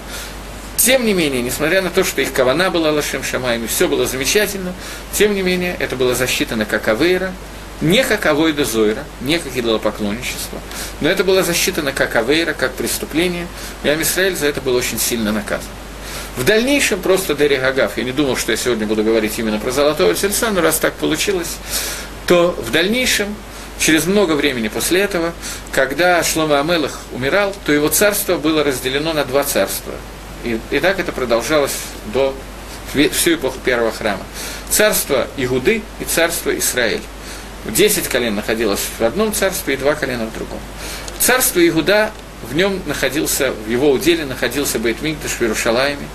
Тем не менее, несмотря на то, что их кавана была Лашем Шамаем, и все было замечательно, тем не менее, это было засчитано как Авейра, не как Авойда Зойра, не как идолопоклонничество, но это было засчитано как Авейра, как преступление, и Амисраэль за это был очень сильно наказан. В дальнейшем просто Дери Гагав, я не думал, что я сегодня буду говорить именно про Золотого Тельца, но раз так получилось, то в дальнейшем, через много времени после этого, когда Шлома Амелах умирал, то его царство было разделено на два царства. И, и так это продолжалось до всю эпоху первого храма. Царство Игуды и царство Израиль. Десять колен находилось в одном царстве и два колена в другом. Царство Игуда в нем находился, в его уделе находился Бейтмикдаш в Иерушалайме.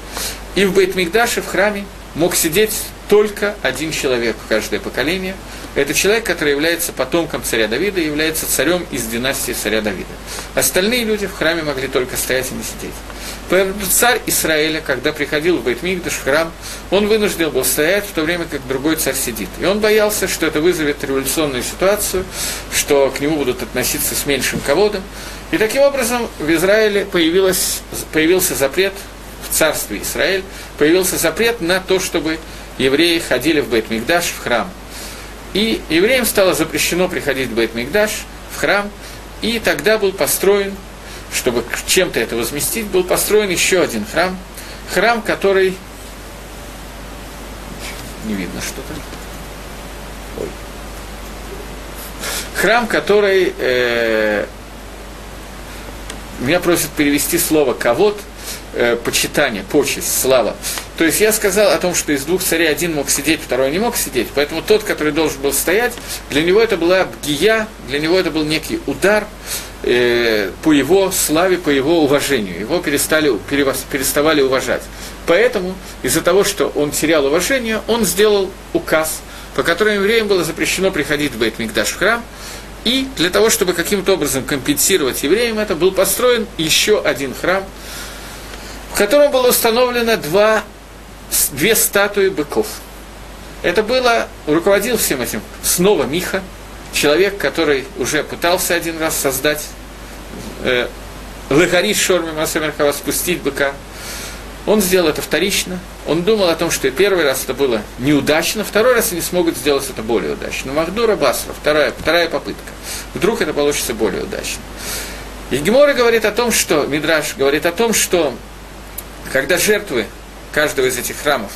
И в Бейтмикдаше, в храме, мог сидеть только один человек в каждое поколение. Это человек, который является потомком царя Давида и является царем из династии царя Давида. Остальные люди в храме могли только стоять и не сидеть. Поэтому царь Израиля, когда приходил в Бейтмикдаш, в храм, он вынужден был стоять в то время, как другой царь сидит. И он боялся, что это вызовет революционную ситуацию, что к нему будут относиться с меньшим ководом. И таким образом в Израиле появился запрет в царстве Израиль, появился запрет на то, чтобы евреи ходили в Бейт-Мигдаш, в храм. И евреям стало запрещено приходить в Бейт-Мигдаш, в храм, и тогда был построен, чтобы чем-то это возместить, был построен еще один храм, храм, который... Не видно что-то. Храм, который... Э, меня просят перевести слово «ковод», э, почитание, почесть, слава. То есть я сказал о том, что из двух царей один мог сидеть, второй не мог сидеть, поэтому тот, который должен был стоять, для него это была бгия, для него это был некий удар э, по его славе, по его уважению. Его перестали, перевос, переставали уважать. Поэтому из-за того, что он терял уважение, он сделал указ, по которому евреям было запрещено приходить в Бейт-Мигдаш в храм, и для того, чтобы каким-то образом компенсировать евреям это, был построен еще один храм, в котором было установлено два две статуи быков. Это было, руководил всем этим снова Миха, человек, который уже пытался один раз создать э, Лагарит Шорми Масамерхава, спустить быка. Он сделал это вторично. Он думал о том, что первый раз это было неудачно, второй раз они смогут сделать это более удачно. Махдура Басра, вторая, вторая попытка. Вдруг это получится более удачно. И Гемора говорит о том, что, Мидраш говорит о том, что когда жертвы каждого из этих храмов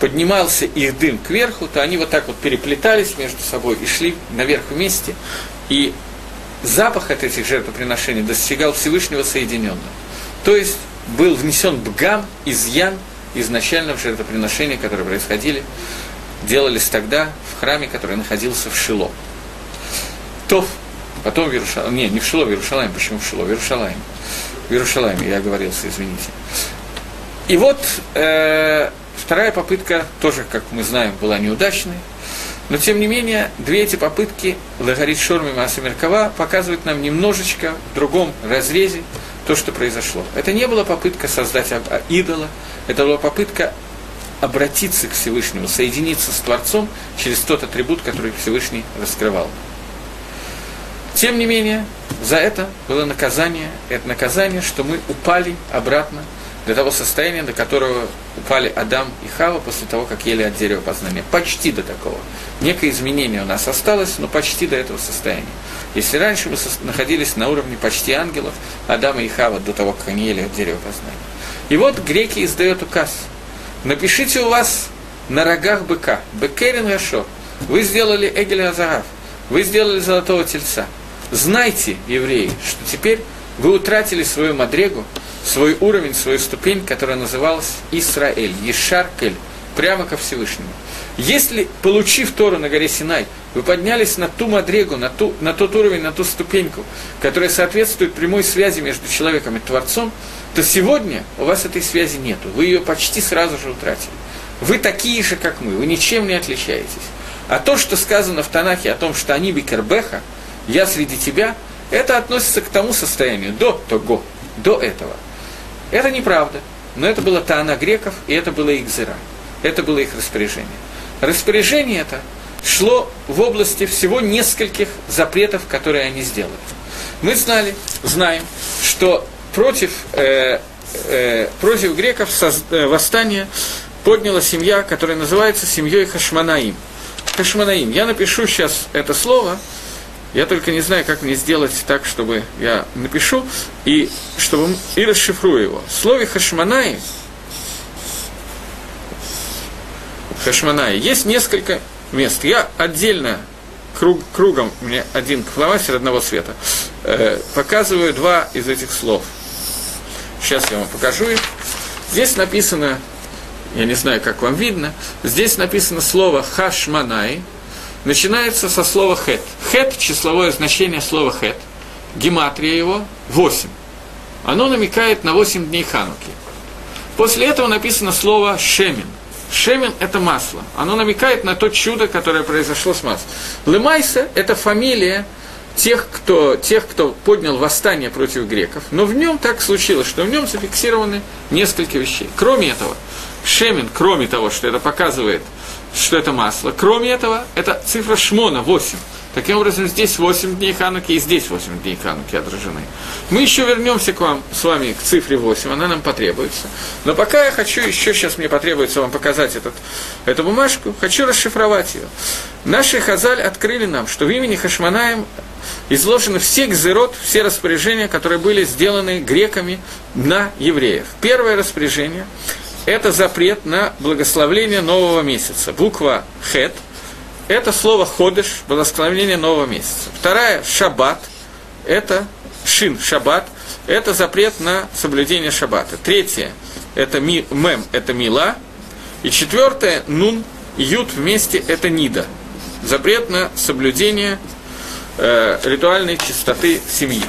поднимался их дым кверху, то они вот так вот переплетались между собой и шли наверх вместе, и запах от этих жертвоприношений достигал Всевышнего соединенного. То есть был внесен бгам, изъян изначально в жертвоприношения, которые происходили, делались тогда в храме, который находился в Шило. То потом в Иерушалайме, не, не в Шило, в Иерушалайме, почему в Шило, в Иерушалайме, в Иерушалайме, я оговорился, извините. И вот э, вторая попытка тоже, как мы знаем, была неудачной. Но, тем не менее, две эти попытки, Лагарит Шорми Маса Меркава, показывают нам немножечко в другом разрезе то, что произошло. Это не была попытка создать идола, это была попытка обратиться к Всевышнему, соединиться с Творцом через тот атрибут, который Всевышний раскрывал. Тем не менее, за это было наказание, это наказание, что мы упали обратно до того состояния, до которого упали Адам и Хава после того, как ели от дерева познания. Почти до такого. Некое изменение у нас осталось, но почти до этого состояния. Если раньше мы находились на уровне почти ангелов, Адама и Хава до того, как они ели от дерева познания. И вот греки издают указ. Напишите у вас на рогах быка, бекерин гашо, вы сделали Эгеля Азарав, вы сделали золотого тельца. Знайте, евреи, что теперь вы утратили свою мадрегу, свой уровень, свою ступень, которая называлась Исраэль, Ешаркель, прямо ко Всевышнему. Если, получив Тору на горе Синай, вы поднялись на ту мадрегу, на, ту, на тот уровень, на ту ступеньку, которая соответствует прямой связи между человеком и Творцом, то сегодня у вас этой связи нету. Вы ее почти сразу же утратили. Вы такие же, как мы, вы ничем не отличаетесь. А то, что сказано в Танахе о том, что они бикербеха, я среди тебя, это относится к тому состоянию, до того, до этого. Это неправда, но это было Таана греков, и это было их зира. Это было их распоряжение. Распоряжение это шло в области всего нескольких запретов, которые они сделали. Мы знали, знаем, что против, э, э, против греков соз, э, восстание подняла семья, которая называется семьей Хашманаим. Хашманаим. Я напишу сейчас это слово, я только не знаю, как мне сделать так, чтобы я напишу и, чтобы, и расшифрую его. В слове Хашманаи, Хашманаи есть несколько мест. Я отдельно круг, кругом, у меня один фломастер одного цвета, э, показываю два из этих слов. Сейчас я вам покажу их. Здесь написано, я не знаю, как вам видно, здесь написано слово «хашманай», начинается со слова «хет». «Хет» – числовое значение слова «хет». Гематрия его – 8. Оно намекает на 8 дней Хануки. После этого написано слово «шемин». Шемин – это масло. Оно намекает на то чудо, которое произошло с маслом. Лемайса – это фамилия тех кто, тех, кто поднял восстание против греков. Но в нем так случилось, что в нем зафиксированы несколько вещей. Кроме этого, Шемин, кроме того, что это показывает – что это масло. Кроме этого, это цифра Шмона, 8. Таким образом, здесь 8 дней Хануки и здесь 8 дней Хануки отражены. Мы еще вернемся к вам с вами к цифре 8, она нам потребуется. Но пока я хочу, еще сейчас мне потребуется вам показать этот, эту бумажку, хочу расшифровать ее. Наши Хазаль открыли нам, что в имени Хашманаем изложены все гзерот, все распоряжения, которые были сделаны греками на евреев. Первое распоряжение это запрет на благословление нового месяца. Буква хет – это слово ходыш, благословение нового месяца. Вторая – шаббат, это шин, шаббат, это запрет на соблюдение шаббата. Третье это ми, мем, это мила. И четвертое, нун, ют вместе, это нида. Запрет на соблюдение э, ритуальной чистоты семьи.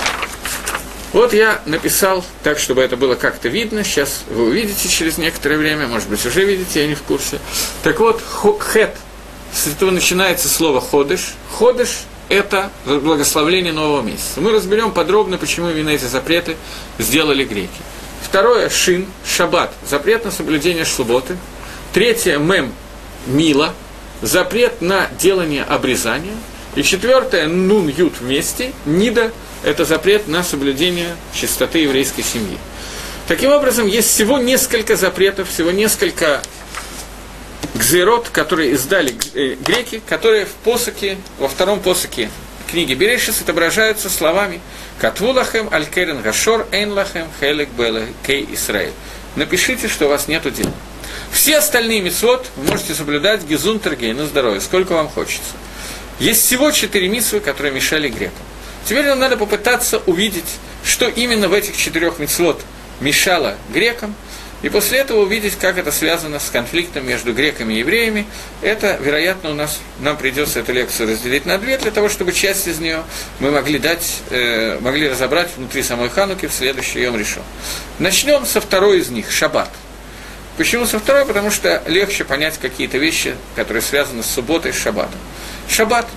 Вот я написал так, чтобы это было как-то видно. Сейчас вы увидите через некоторое время, может быть, уже видите, я не в курсе. Так вот, хет, с этого начинается слово ходыш. Ходыш – это благословление нового месяца. Мы разберем подробно, почему именно эти запреты сделали греки. Второе – шин, шаббат, запрет на соблюдение субботы. Третье – мем, мила, запрет на делание обрезания. И четвертое – нун, ют вместе, нида – это запрет на соблюдение чистоты еврейской семьи. Таким образом, есть всего несколько запретов, всего несколько гзерот, которые издали э, греки, которые в посоке, во втором посоке книги Берешис отображаются словами «Катвулахем алькерен гашор эйнлахем хелек беле кей Исраэль». Напишите, что у вас нет дела. Все остальные митцвот вы можете соблюдать гизун тергей на здоровье, сколько вам хочется. Есть всего четыре митцвы, которые мешали грекам. Теперь нам надо попытаться увидеть, что именно в этих четырех мецлот мешало грекам, и после этого увидеть, как это связано с конфликтом между греками и евреями. Это, вероятно, у нас, нам придется эту лекцию разделить на две, для того, чтобы часть из нее мы могли дать, э, могли разобрать внутри самой Хануки в следующий Йом решен. Начнем со второй из них, Шаббат. Почему со второй? Потому что легче понять какие-то вещи, которые связаны с субботой с шаббатом. Шаббат.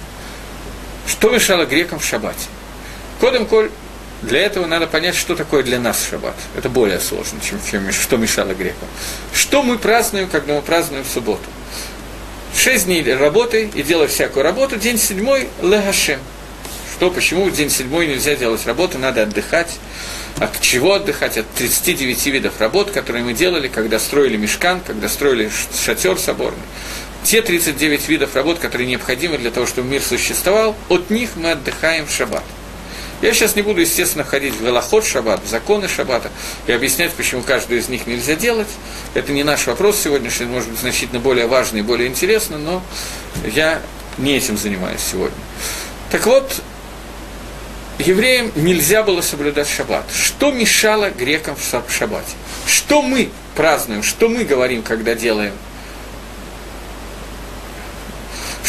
Что мешало грекам в шаббате? Кодом коль, для этого надо понять, что такое для нас шаббат. Это более сложно, чем, чем что мешало грекам. Что мы празднуем, когда мы празднуем субботу? Шесть дней работы и делай всякую работу. День седьмой – легашем. Что, почему в день седьмой нельзя делать работу, надо отдыхать. От чего отдыхать? От 39 видов работ, которые мы делали, когда строили мешкан, когда строили шатер соборный. Те 39 видов работ, которые необходимы для того, чтобы мир существовал, от них мы отдыхаем в шаббат. Я сейчас не буду, естественно, ходить в Галахот Шаббат, в законы Шаббата и объяснять, почему каждую из них нельзя делать. Это не наш вопрос сегодняшний, может быть, значительно более важный и более интересный, но я не этим занимаюсь сегодня. Так вот, евреям нельзя было соблюдать шаббат. Что мешало грекам в шаббате? Что мы празднуем, что мы говорим, когда делаем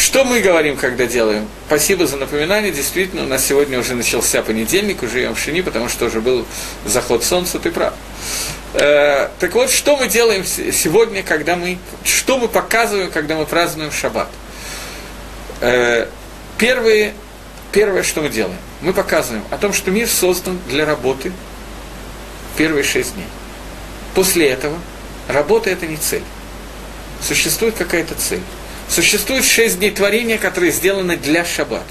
Что мы говорим, когда делаем? Спасибо за напоминание. Действительно, у нас сегодня уже начался понедельник, уже Йом Шини, потому что уже был заход солнца, ты прав. Э, так вот, что мы делаем сегодня, когда мы... Что мы показываем, когда мы празднуем шаббат? Э, первые, первое, что мы делаем, мы показываем о том, что мир создан для работы первые шесть дней. После этого работа – это не цель. Существует какая-то цель. Существует шесть дней творения, которые сделаны для шаббата.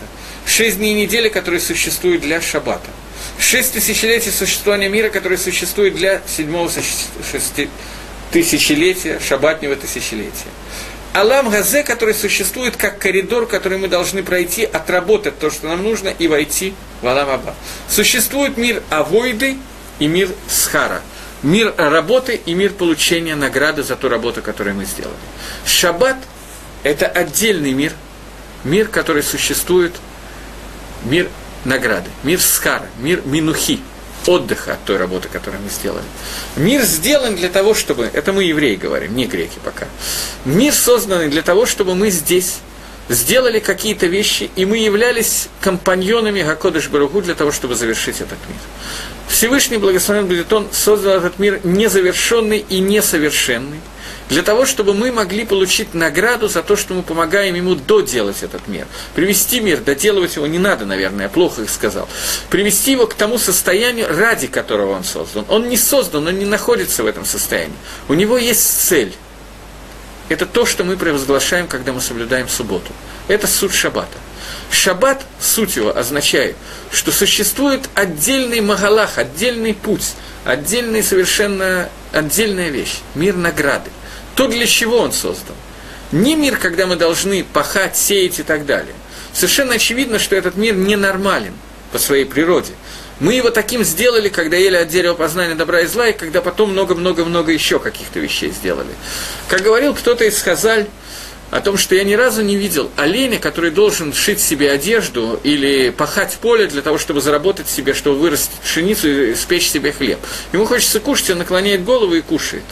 Шесть дней недели, которые существуют для шаббата. Шесть тысячелетий существования мира, которые существуют для седьмого тысячелетия, шаббатнего тысячелетия. Алам Газе, который существует как коридор, который мы должны пройти, отработать то, что нам нужно, и войти в Алам Аба. Существует мир Авойды и мир Схара. Мир работы и мир получения награды за ту работу, которую мы сделали. Шаббат это отдельный мир, мир, который существует, мир награды, мир скара, мир минухи, отдыха от той работы, которую мы сделали. Мир сделан для того, чтобы, это мы евреи говорим, не греки пока, мир создан для того, чтобы мы здесь сделали какие-то вещи, и мы являлись компаньонами Гакодыш Баругу для того, чтобы завершить этот мир. Всевышний Благословен будет Он создал этот мир незавершенный и несовершенный, для того, чтобы мы могли получить награду за то, что мы помогаем ему доделать этот мир. Привести мир, доделывать его не надо, наверное, я плохо их сказал. Привести его к тому состоянию, ради которого он создан. Он не создан, он не находится в этом состоянии. У него есть цель. Это то, что мы провозглашаем, когда мы соблюдаем субботу. Это суд шаббата. Шаббат, суть его, означает, что существует отдельный магалах, отдельный путь, отдельная совершенно отдельная вещь, мир награды то, для чего он создан. Не мир, когда мы должны пахать, сеять и так далее. Совершенно очевидно, что этот мир ненормален по своей природе. Мы его таким сделали, когда ели от дерева познания добра и зла, и когда потом много-много-много еще каких-то вещей сделали. Как говорил кто-то из Хазаль, о том, что я ни разу не видел оленя, который должен шить себе одежду или пахать поле для того, чтобы заработать себе, чтобы вырастить пшеницу и спечь себе хлеб. Ему хочется кушать, он наклоняет голову и кушает.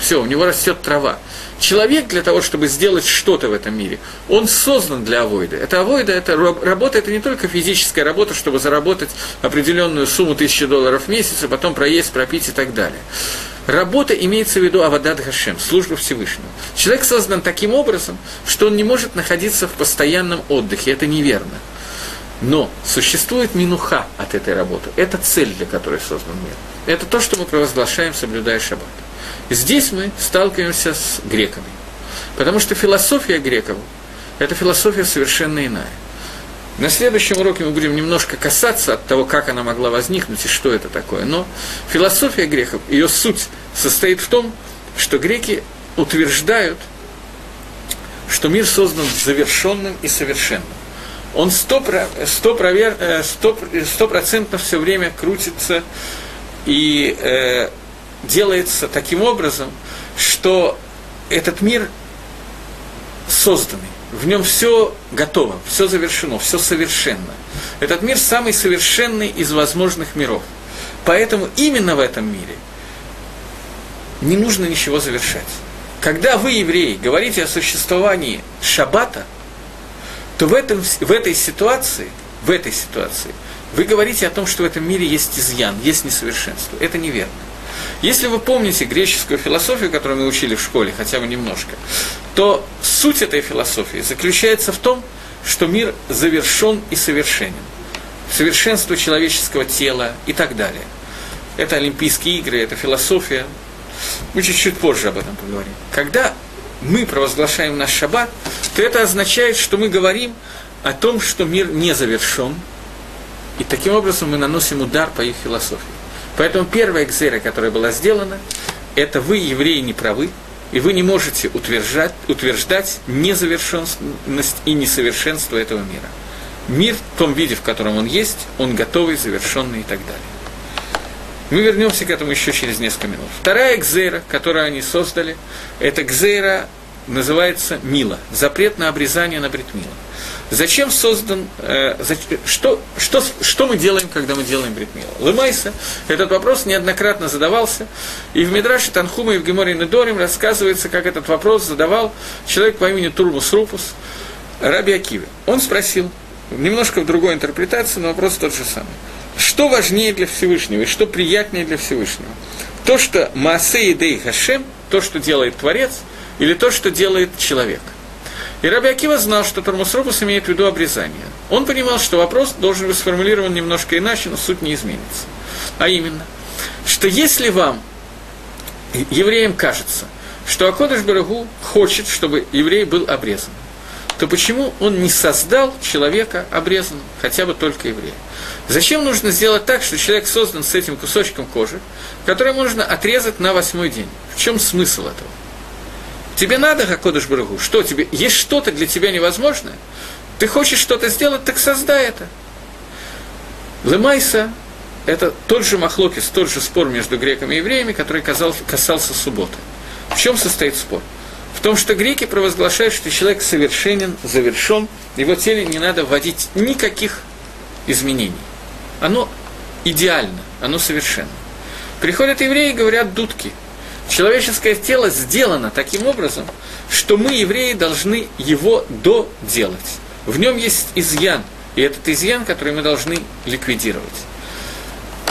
Все, у него растет трава. Человек для того, чтобы сделать что-то в этом мире, он создан для авойда. Это авойда, это работа, это не только физическая работа, чтобы заработать определенную сумму тысячи долларов в месяц, а потом проесть, пропить и так далее. Работа имеется в виду Авадат Гашем, служба Всевышнего. Человек создан таким образом, что он не может находиться в постоянном отдыхе. Это неверно. Но существует минуха от этой работы. Это цель, для которой создан мир. Это то, что мы провозглашаем, соблюдая шаббат. Здесь мы сталкиваемся с греками. Потому что философия греков – это философия совершенно иная. На следующем уроке мы будем немножко касаться от того, как она могла возникнуть и что это такое. Но философия греков, ее суть состоит в том, что греки утверждают, что мир создан завершенным и совершенным. Он стопроцентно сто, э, все время крутится и э, делается таким образом, что этот мир созданный, в нем все готово, все завершено, все совершенно. Этот мир самый совершенный из возможных миров. Поэтому именно в этом мире не нужно ничего завершать. Когда вы, евреи, говорите о существовании шаббата, то в, этом, в этой ситуации, в этой ситуации, вы говорите о том, что в этом мире есть изъян, есть несовершенство. Это неверно. Если вы помните греческую философию, которую мы учили в школе, хотя бы немножко, то суть этой философии заключается в том, что мир завершен и совершенен. Совершенство человеческого тела и так далее. Это Олимпийские игры, это философия. Мы чуть-чуть позже об этом поговорим. Когда мы провозглашаем наш шаббат, то это означает, что мы говорим о том, что мир не завершен, и таким образом мы наносим удар по их философии. Поэтому первая экзера, которая была сделана, это вы, евреи, не правы, и вы не можете утверждать, утверждать незавершенность и несовершенство этого мира. Мир в том виде, в котором он есть, он готовый, завершенный и так далее. Мы вернемся к этому еще через несколько минут. Вторая экзера, которую они создали, это экзера называется мила, запрет на обрезание на бритмила. Зачем создан, э, что, что, что мы делаем, когда мы делаем бритмила? Лымайса, этот вопрос неоднократно задавался, и в Мидраше Танхума и в Геморе Недорим рассказывается, как этот вопрос задавал человек по имени Турмус Рупус, Раби Акиве. Он спросил, немножко в другой интерпретации, но вопрос тот же самый. Что важнее для Всевышнего и что приятнее для Всевышнего? То, что Маасе Идей Хашем, то, что делает Творец, или то, что делает человек – и Раби Акива знал, что Тормусропус имеет в виду обрезание. Он понимал, что вопрос должен быть сформулирован немножко иначе, но суть не изменится. А именно, что если вам, евреям кажется, что Акодыш Барагу хочет, чтобы еврей был обрезан, то почему он не создал человека обрезанным, хотя бы только еврея? Зачем нужно сделать так, что человек создан с этим кусочком кожи, который можно отрезать на восьмой день? В чем смысл этого? Тебе надо, Хакодыш Барагу, что тебе, есть что-то для тебя невозможное? Ты хочешь что-то сделать, так создай это. Лемайса – это тот же махлокис, тот же спор между греками и евреями, который касался, касался субботы. В чем состоит спор? В том, что греки провозглашают, что человек совершенен, завершен, его теле не надо вводить никаких изменений. Оно идеально, оно совершенно. Приходят евреи и говорят дудки – Человеческое тело сделано таким образом, что мы, евреи, должны его доделать. В нем есть изъян, и этот изъян, который мы должны ликвидировать.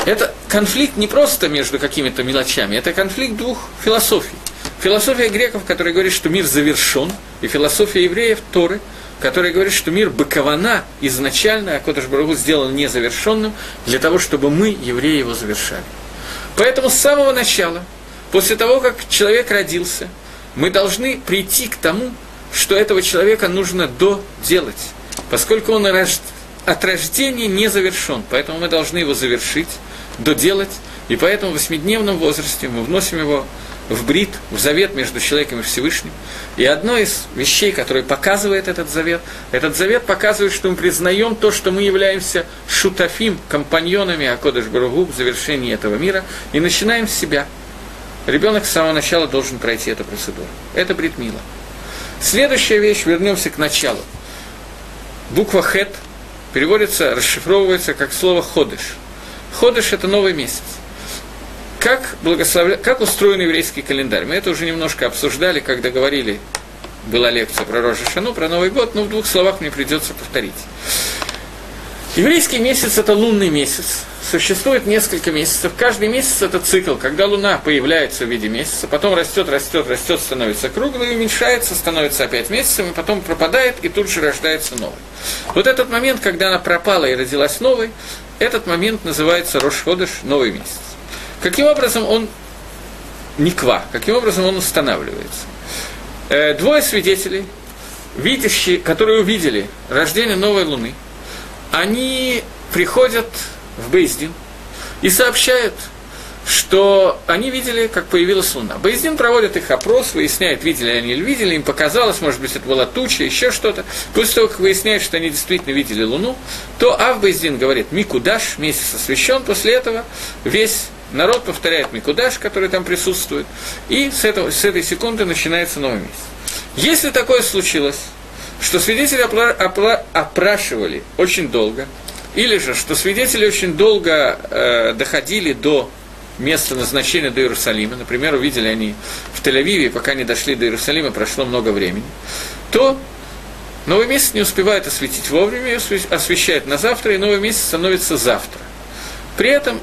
Это конфликт не просто между какими-то мелочами, это конфликт двух философий. Философия греков, которая говорит, что мир завершен, и философия евреев Торы, которая говорит, что мир быкована изначально, а Кодыш Барагу сделан незавершенным, для того, чтобы мы, евреи, его завершали. Поэтому с самого начала – После того, как человек родился, мы должны прийти к тому, что этого человека нужно доделать, поскольку он от рождения не завершен, поэтому мы должны его завершить, доделать, и поэтому в восьмидневном возрасте мы вносим его в брит, в завет между человеком и Всевышним. И одно из вещей, которое показывает этот завет, этот завет показывает, что мы признаем то, что мы являемся шутафим, компаньонами Акодыш Баругу в завершении этого мира, и начинаем с себя – Ребенок с самого начала должен пройти эту процедуру. Это бритмила. Следующая вещь, вернемся к началу. Буква «хет» переводится, расшифровывается как слово «ходыш». Ходыш – это новый месяц. Как, благословля... как устроен еврейский календарь? Мы это уже немножко обсуждали, когда говорили, была лекция про Рожешану, про Новый год, но в двух словах мне придется повторить. Еврейский месяц – это лунный месяц. Существует несколько месяцев. Каждый месяц – это цикл, когда Луна появляется в виде месяца, потом растет, растет, растет, становится круглой, уменьшается, становится опять месяцем, и потом пропадает, и тут же рождается новый. Вот этот момент, когда она пропала и родилась новой, этот момент называется Рошходыш, новый месяц. Каким образом он никва, каким образом он устанавливается? Э, двое свидетелей, видящие, которые увидели рождение новой Луны – они приходят в Бейздин и сообщают, что они видели, как появилась Луна. Бейздин проводит их опрос, выясняет, видели они или видели, им показалось, может быть, это была туча, еще что-то. После того, как выясняют, что они действительно видели Луну, то Ав Бейздин говорит, Микудаш, месяц освящен, после этого весь народ повторяет Микудаш, который там присутствует, и с, этого, с этой секунды начинается новый месяц. Если такое случилось, что свидетели опра- опра- опрашивали очень долго, или же, что свидетели очень долго э, доходили до места назначения до Иерусалима, например, увидели они в Тель-Авиве, пока не дошли до Иерусалима, прошло много времени, то новый месяц не успевает осветить вовремя, освещает на завтра, и новый месяц становится завтра. При этом,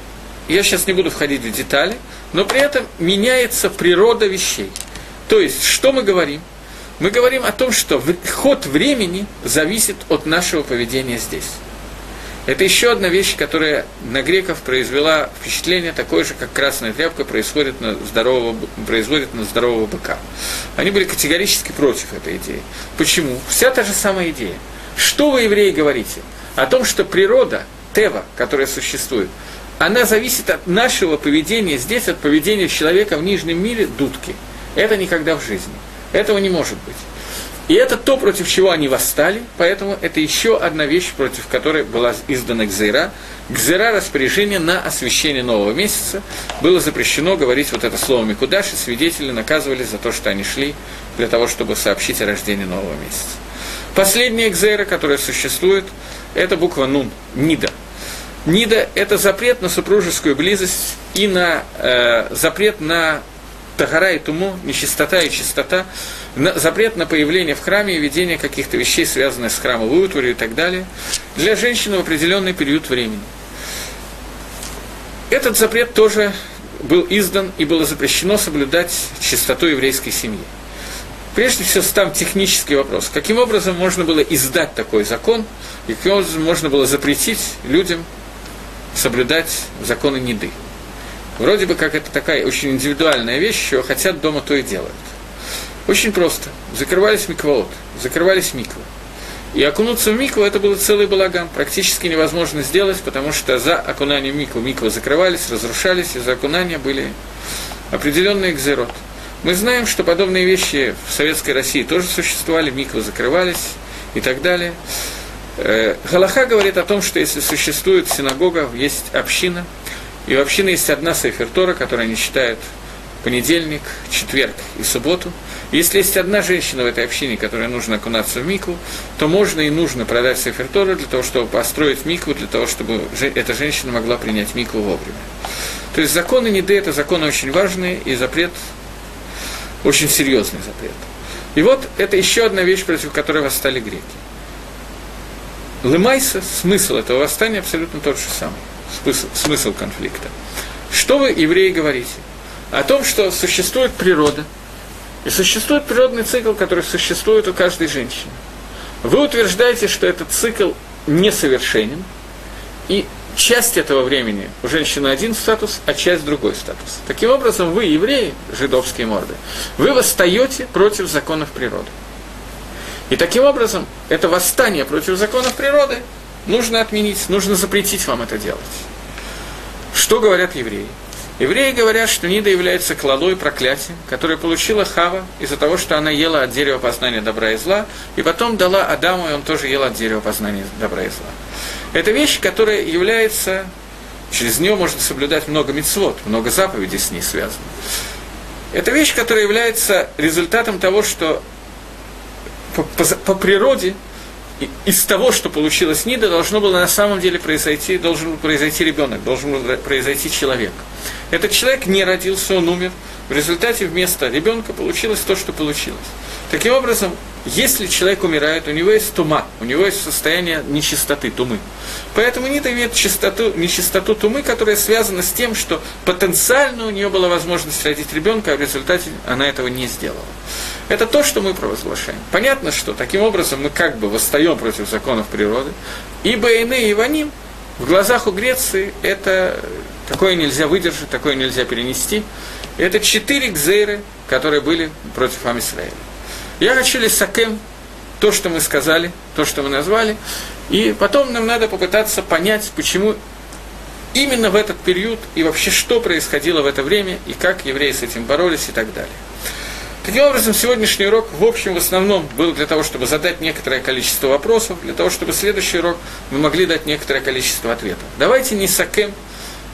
я сейчас не буду входить в детали, но при этом меняется природа вещей. То есть, что мы говорим – мы говорим о том, что ход времени зависит от нашего поведения здесь. Это еще одна вещь, которая на греков произвела впечатление такое же, как красная тряпка происходит на здорового, производит на здорового быка. Они были категорически против этой идеи. Почему? Вся та же самая идея. Что вы, евреи, говорите? О том, что природа, тева, которая существует, она зависит от нашего поведения здесь, от поведения человека в нижнем мире, дудки. Это никогда в жизни. Этого не может быть. И это то, против чего они восстали, поэтому это еще одна вещь, против которой была издана Гзейра. Гзейра – распоряжение на освещение нового месяца. Было запрещено говорить вот это слово Микудаш, и свидетели наказывали за то, что они шли для того, чтобы сообщить о рождении нового месяца. Последняя Гзейра, которая существует, это буква Нун, Нида. Нида – это запрет на супружескую близость и на э, запрет на тагара и тумо, нечистота и чистота, запрет на появление в храме и ведение каких-то вещей, связанных с храмовой утварью и так далее, для женщины в определенный период времени. Этот запрет тоже был издан и было запрещено соблюдать чистоту еврейской семьи. Прежде всего, там технический вопрос. Каким образом можно было издать такой закон, и каким образом можно было запретить людям соблюдать законы Неды? Вроде бы как это такая очень индивидуальная вещь, чего хотят дома, то и делают. Очень просто. Закрывались миквоот, закрывались миквы. И окунуться в микву это был целый балаган. Практически невозможно сделать, потому что за окунанием миквы миквы закрывались, разрушались, и за окунания были определенные экзерот. Мы знаем, что подобные вещи в Советской России тоже существовали, миквы закрывались и так далее. Э, Галаха говорит о том, что если существует синагога, есть община, и у общины есть одна Сейфертора, которую они считают понедельник, четверг и субботу. Если есть одна женщина в этой общине, которой нужно окунаться в мику, то можно и нужно продать Сейфертору для того, чтобы построить мику, для того, чтобы эта женщина могла принять мику вовремя. То есть законы Неды – это законы очень важные, и запрет очень серьезный запрет. И вот это еще одна вещь, против которой восстали греки. Лымайса, смысл этого восстания абсолютно тот же самый смысл, смысл конфликта. Что вы, евреи, говорите? О том, что существует природа, и существует природный цикл, который существует у каждой женщины. Вы утверждаете, что этот цикл несовершенен, и часть этого времени у женщины один статус, а часть другой статус. Таким образом, вы, евреи, жидовские морды, вы восстаете против законов природы. И таким образом, это восстание против законов природы нужно отменить, нужно запретить вам это делать. Что говорят евреи? Евреи говорят, что Нида является кладой проклятием, которое получила Хава из-за того, что она ела от дерева познания добра и зла, и потом дала Адаму, и он тоже ел от дерева познания добра и зла. Это вещь, которая является, через нее можно соблюдать много мецвод, много заповедей с ней связано. Это вещь, которая является результатом того, что по, по, по природе из того, что получилось Нида, должно было на самом деле произойти, должен был произойти ребенок, должен был произойти человек. Этот человек не родился, он умер. В результате вместо ребенка получилось то, что получилось. Таким образом, если человек умирает, у него есть тума, у него есть состояние нечистоты, тумы. Поэтому Нида имеет чистоту, нечистоту тумы, которая связана с тем, что потенциально у нее была возможность родить ребенка, а в результате она этого не сделала. Это то, что мы провозглашаем. Понятно, что таким образом мы как бы восстаем против законов природы. И Бейны и Иваним в глазах у Греции это такое нельзя выдержать, такое нельзя перенести. Это четыре гзейры, которые были против Амисраэля. Я хочу лисакем то, что мы сказали, то, что мы назвали, и потом нам надо попытаться понять, почему именно в этот период и вообще что происходило в это время, и как евреи с этим боролись и так далее. Таким образом, сегодняшний урок, в общем, в основном был для того, чтобы задать некоторое количество вопросов, для того, чтобы следующий урок мы могли дать некоторое количество ответов. Давайте не сакем,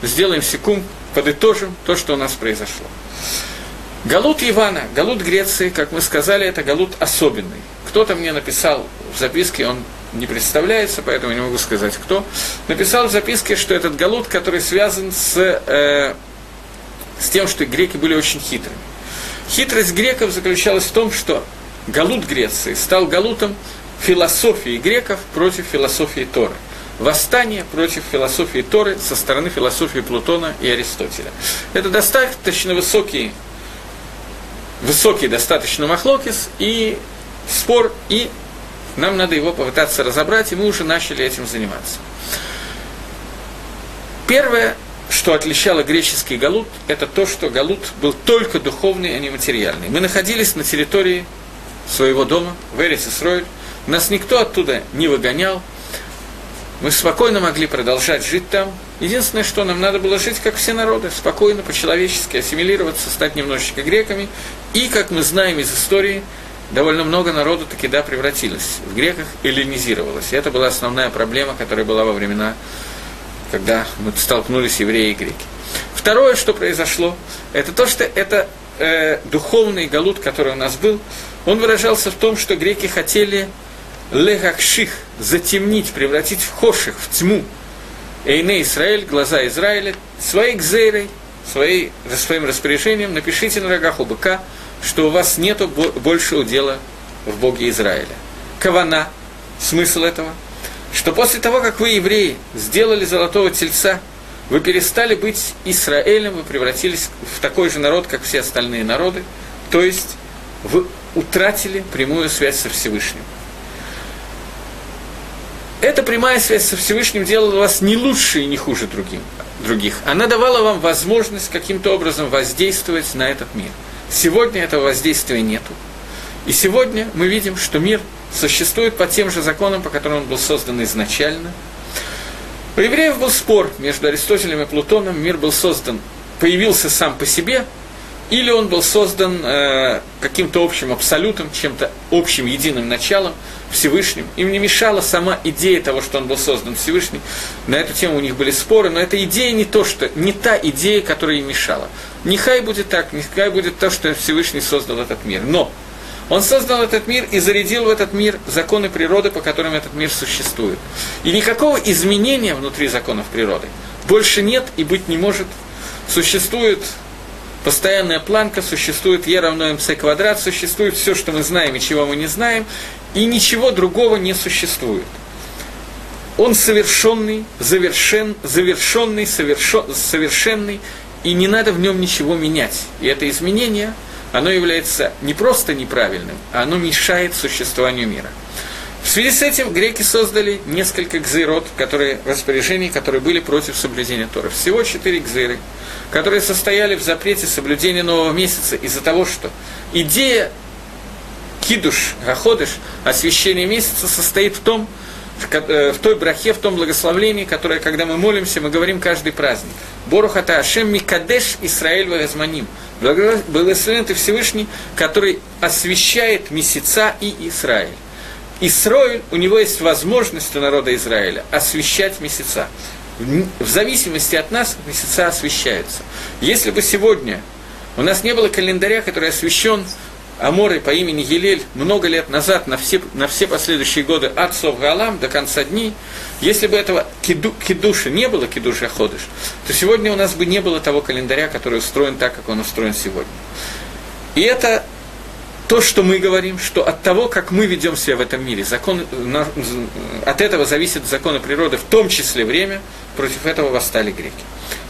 сделаем секунд, подытожим то, что у нас произошло. Галут Ивана, Галут Греции, как мы сказали, это Галут особенный. Кто-то мне написал в записке, он не представляется, поэтому не могу сказать кто, написал в записке, что этот Галут, который связан с, э, с тем, что греки были очень хитрыми. Хитрость греков заключалась в том, что Галут Греции стал галутом философии греков против философии Торы. Восстание против философии Торы со стороны философии Плутона и Аристотеля. Это достаточно высокий, высокий достаточно махлокис и спор, и нам надо его попытаться разобрать, и мы уже начали этим заниматься. Первое, что отличало греческий галут, это то, что галут был только духовный, а не материальный. Мы находились на территории своего дома, в Эрис-Исроиль, нас никто оттуда не выгонял, мы спокойно могли продолжать жить там. Единственное, что нам надо было жить, как все народы, спокойно, по-человечески, ассимилироваться, стать немножечко греками. И, как мы знаем из истории, довольно много народу таки да превратилось в греках, эллинизировалось. И это была основная проблема, которая была во времена когда мы столкнулись евреи и греки. Второе, что произошло, это то, что это э, духовный галут, который у нас был, он выражался в том, что греки хотели легакших, затемнить, превратить в хоших, в тьму. Эйне Израиль, глаза Израиля, своей гзейрой, своей, своим распоряжением напишите на рогах у быка, что у вас нет большего дела в Боге Израиля. Кавана, смысл этого – что после того, как вы, евреи, сделали золотого тельца, вы перестали быть Израилем, вы превратились в такой же народ, как все остальные народы, то есть вы утратили прямую связь со Всевышним. Эта прямая связь со Всевышним делала вас не лучше и не хуже другим, других. Она давала вам возможность каким-то образом воздействовать на этот мир. Сегодня этого воздействия нету. И сегодня мы видим, что мир существует по тем же законам, по которым он был создан изначально. У евреев был спор между Аристотелем и Плутоном, мир был создан, появился сам по себе, или он был создан э, каким-то общим абсолютом, чем-то общим единым началом, Всевышним. Им не мешала сама идея того, что он был создан Всевышним. На эту тему у них были споры, но эта идея не то, что не та идея, которая им мешала. Нехай будет так, нехай будет то, что Всевышний создал этот мир. Но он создал этот мир и зарядил в этот мир законы природы, по которым этот мир существует. И никакого изменения внутри законов природы больше нет и быть не может. Существует постоянная планка, существует Е равно МС квадрат, существует все, что мы знаем и чего мы не знаем, и ничего другого не существует. Он совершенный, завершен, завершенный, совершен, совершенный, и не надо в нем ничего менять. И это изменение – оно является не просто неправильным, а оно мешает существованию мира. В связи с этим греки создали несколько гзейрот, которые, распоряжений, которые были против соблюдения Тора. Всего четыре гзейры, которые состояли в запрете соблюдения нового месяца из-за того, что идея кидуш, гаходыш, освящения месяца состоит в том, Э, в той брахе, в том благословлении, которое, когда мы молимся, мы говорим каждый праздник. Борухата Ашем Микадеш Исраэль Вагазманим. Благословен ты Всевышний, который освещает месяца и Израиль. Исраиль, у него есть возможность у народа Израиля освещать месяца. В зависимости от нас месяца освещаются. Если бы сегодня у нас не было календаря, который освещен Аморы по имени Елель много лет назад, на все, на все последующие годы от Совгалам до конца дней, если бы этого киду, кидуша не было, кидуша ходыш, то сегодня у нас бы не было того календаря, который устроен так, как он устроен сегодня. И это то, что мы говорим, что от того, как мы ведем себя в этом мире, закон, от этого зависит законы природы, в том числе время, против этого восстали греки.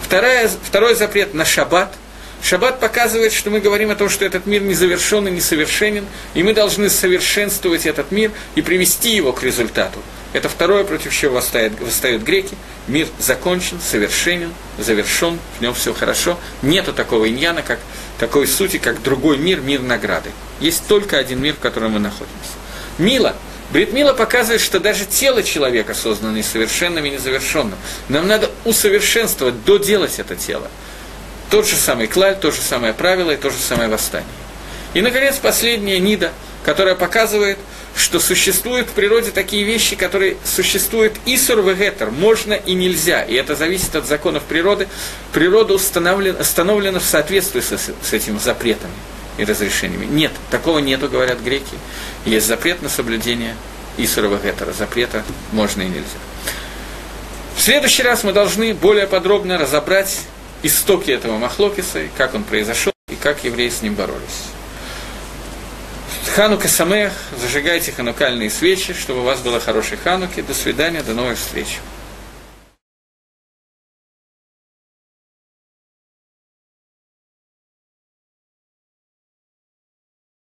Вторая, второй запрет на шаббат – Шаббат показывает, что мы говорим о том, что этот мир незавершен и несовершенен, и мы должны совершенствовать этот мир и привести его к результату. Это второе, против чего восстают, восстают греки. Мир закончен, совершенен, завершен, в нем все хорошо. Нету такого иньяна, как такой сути, как другой мир, мир награды. Есть только один мир, в котором мы находимся. Мила, Бритмила показывает, что даже тело человека создано несовершенным и незавершенным. Нам надо усовершенствовать, доделать это тело тот же самый клаль, то же самое правило и то же самое восстание. И, наконец, последняя нида, которая показывает, что существуют в природе такие вещи, которые существуют и сурвегетер, можно и нельзя, и это зависит от законов природы. Природа установлена, установлена в соответствии с, с этими запретами и разрешениями. Нет, такого нету, говорят греки. Есть запрет на соблюдение Исурова Гетера, запрета можно и нельзя. В следующий раз мы должны более подробно разобрать истоки этого Махлокиса, и как он произошел, и как евреи с ним боролись. Ханука Самех, зажигайте ханукальные свечи, чтобы у вас было хорошей хануки. До свидания, до новых встреч.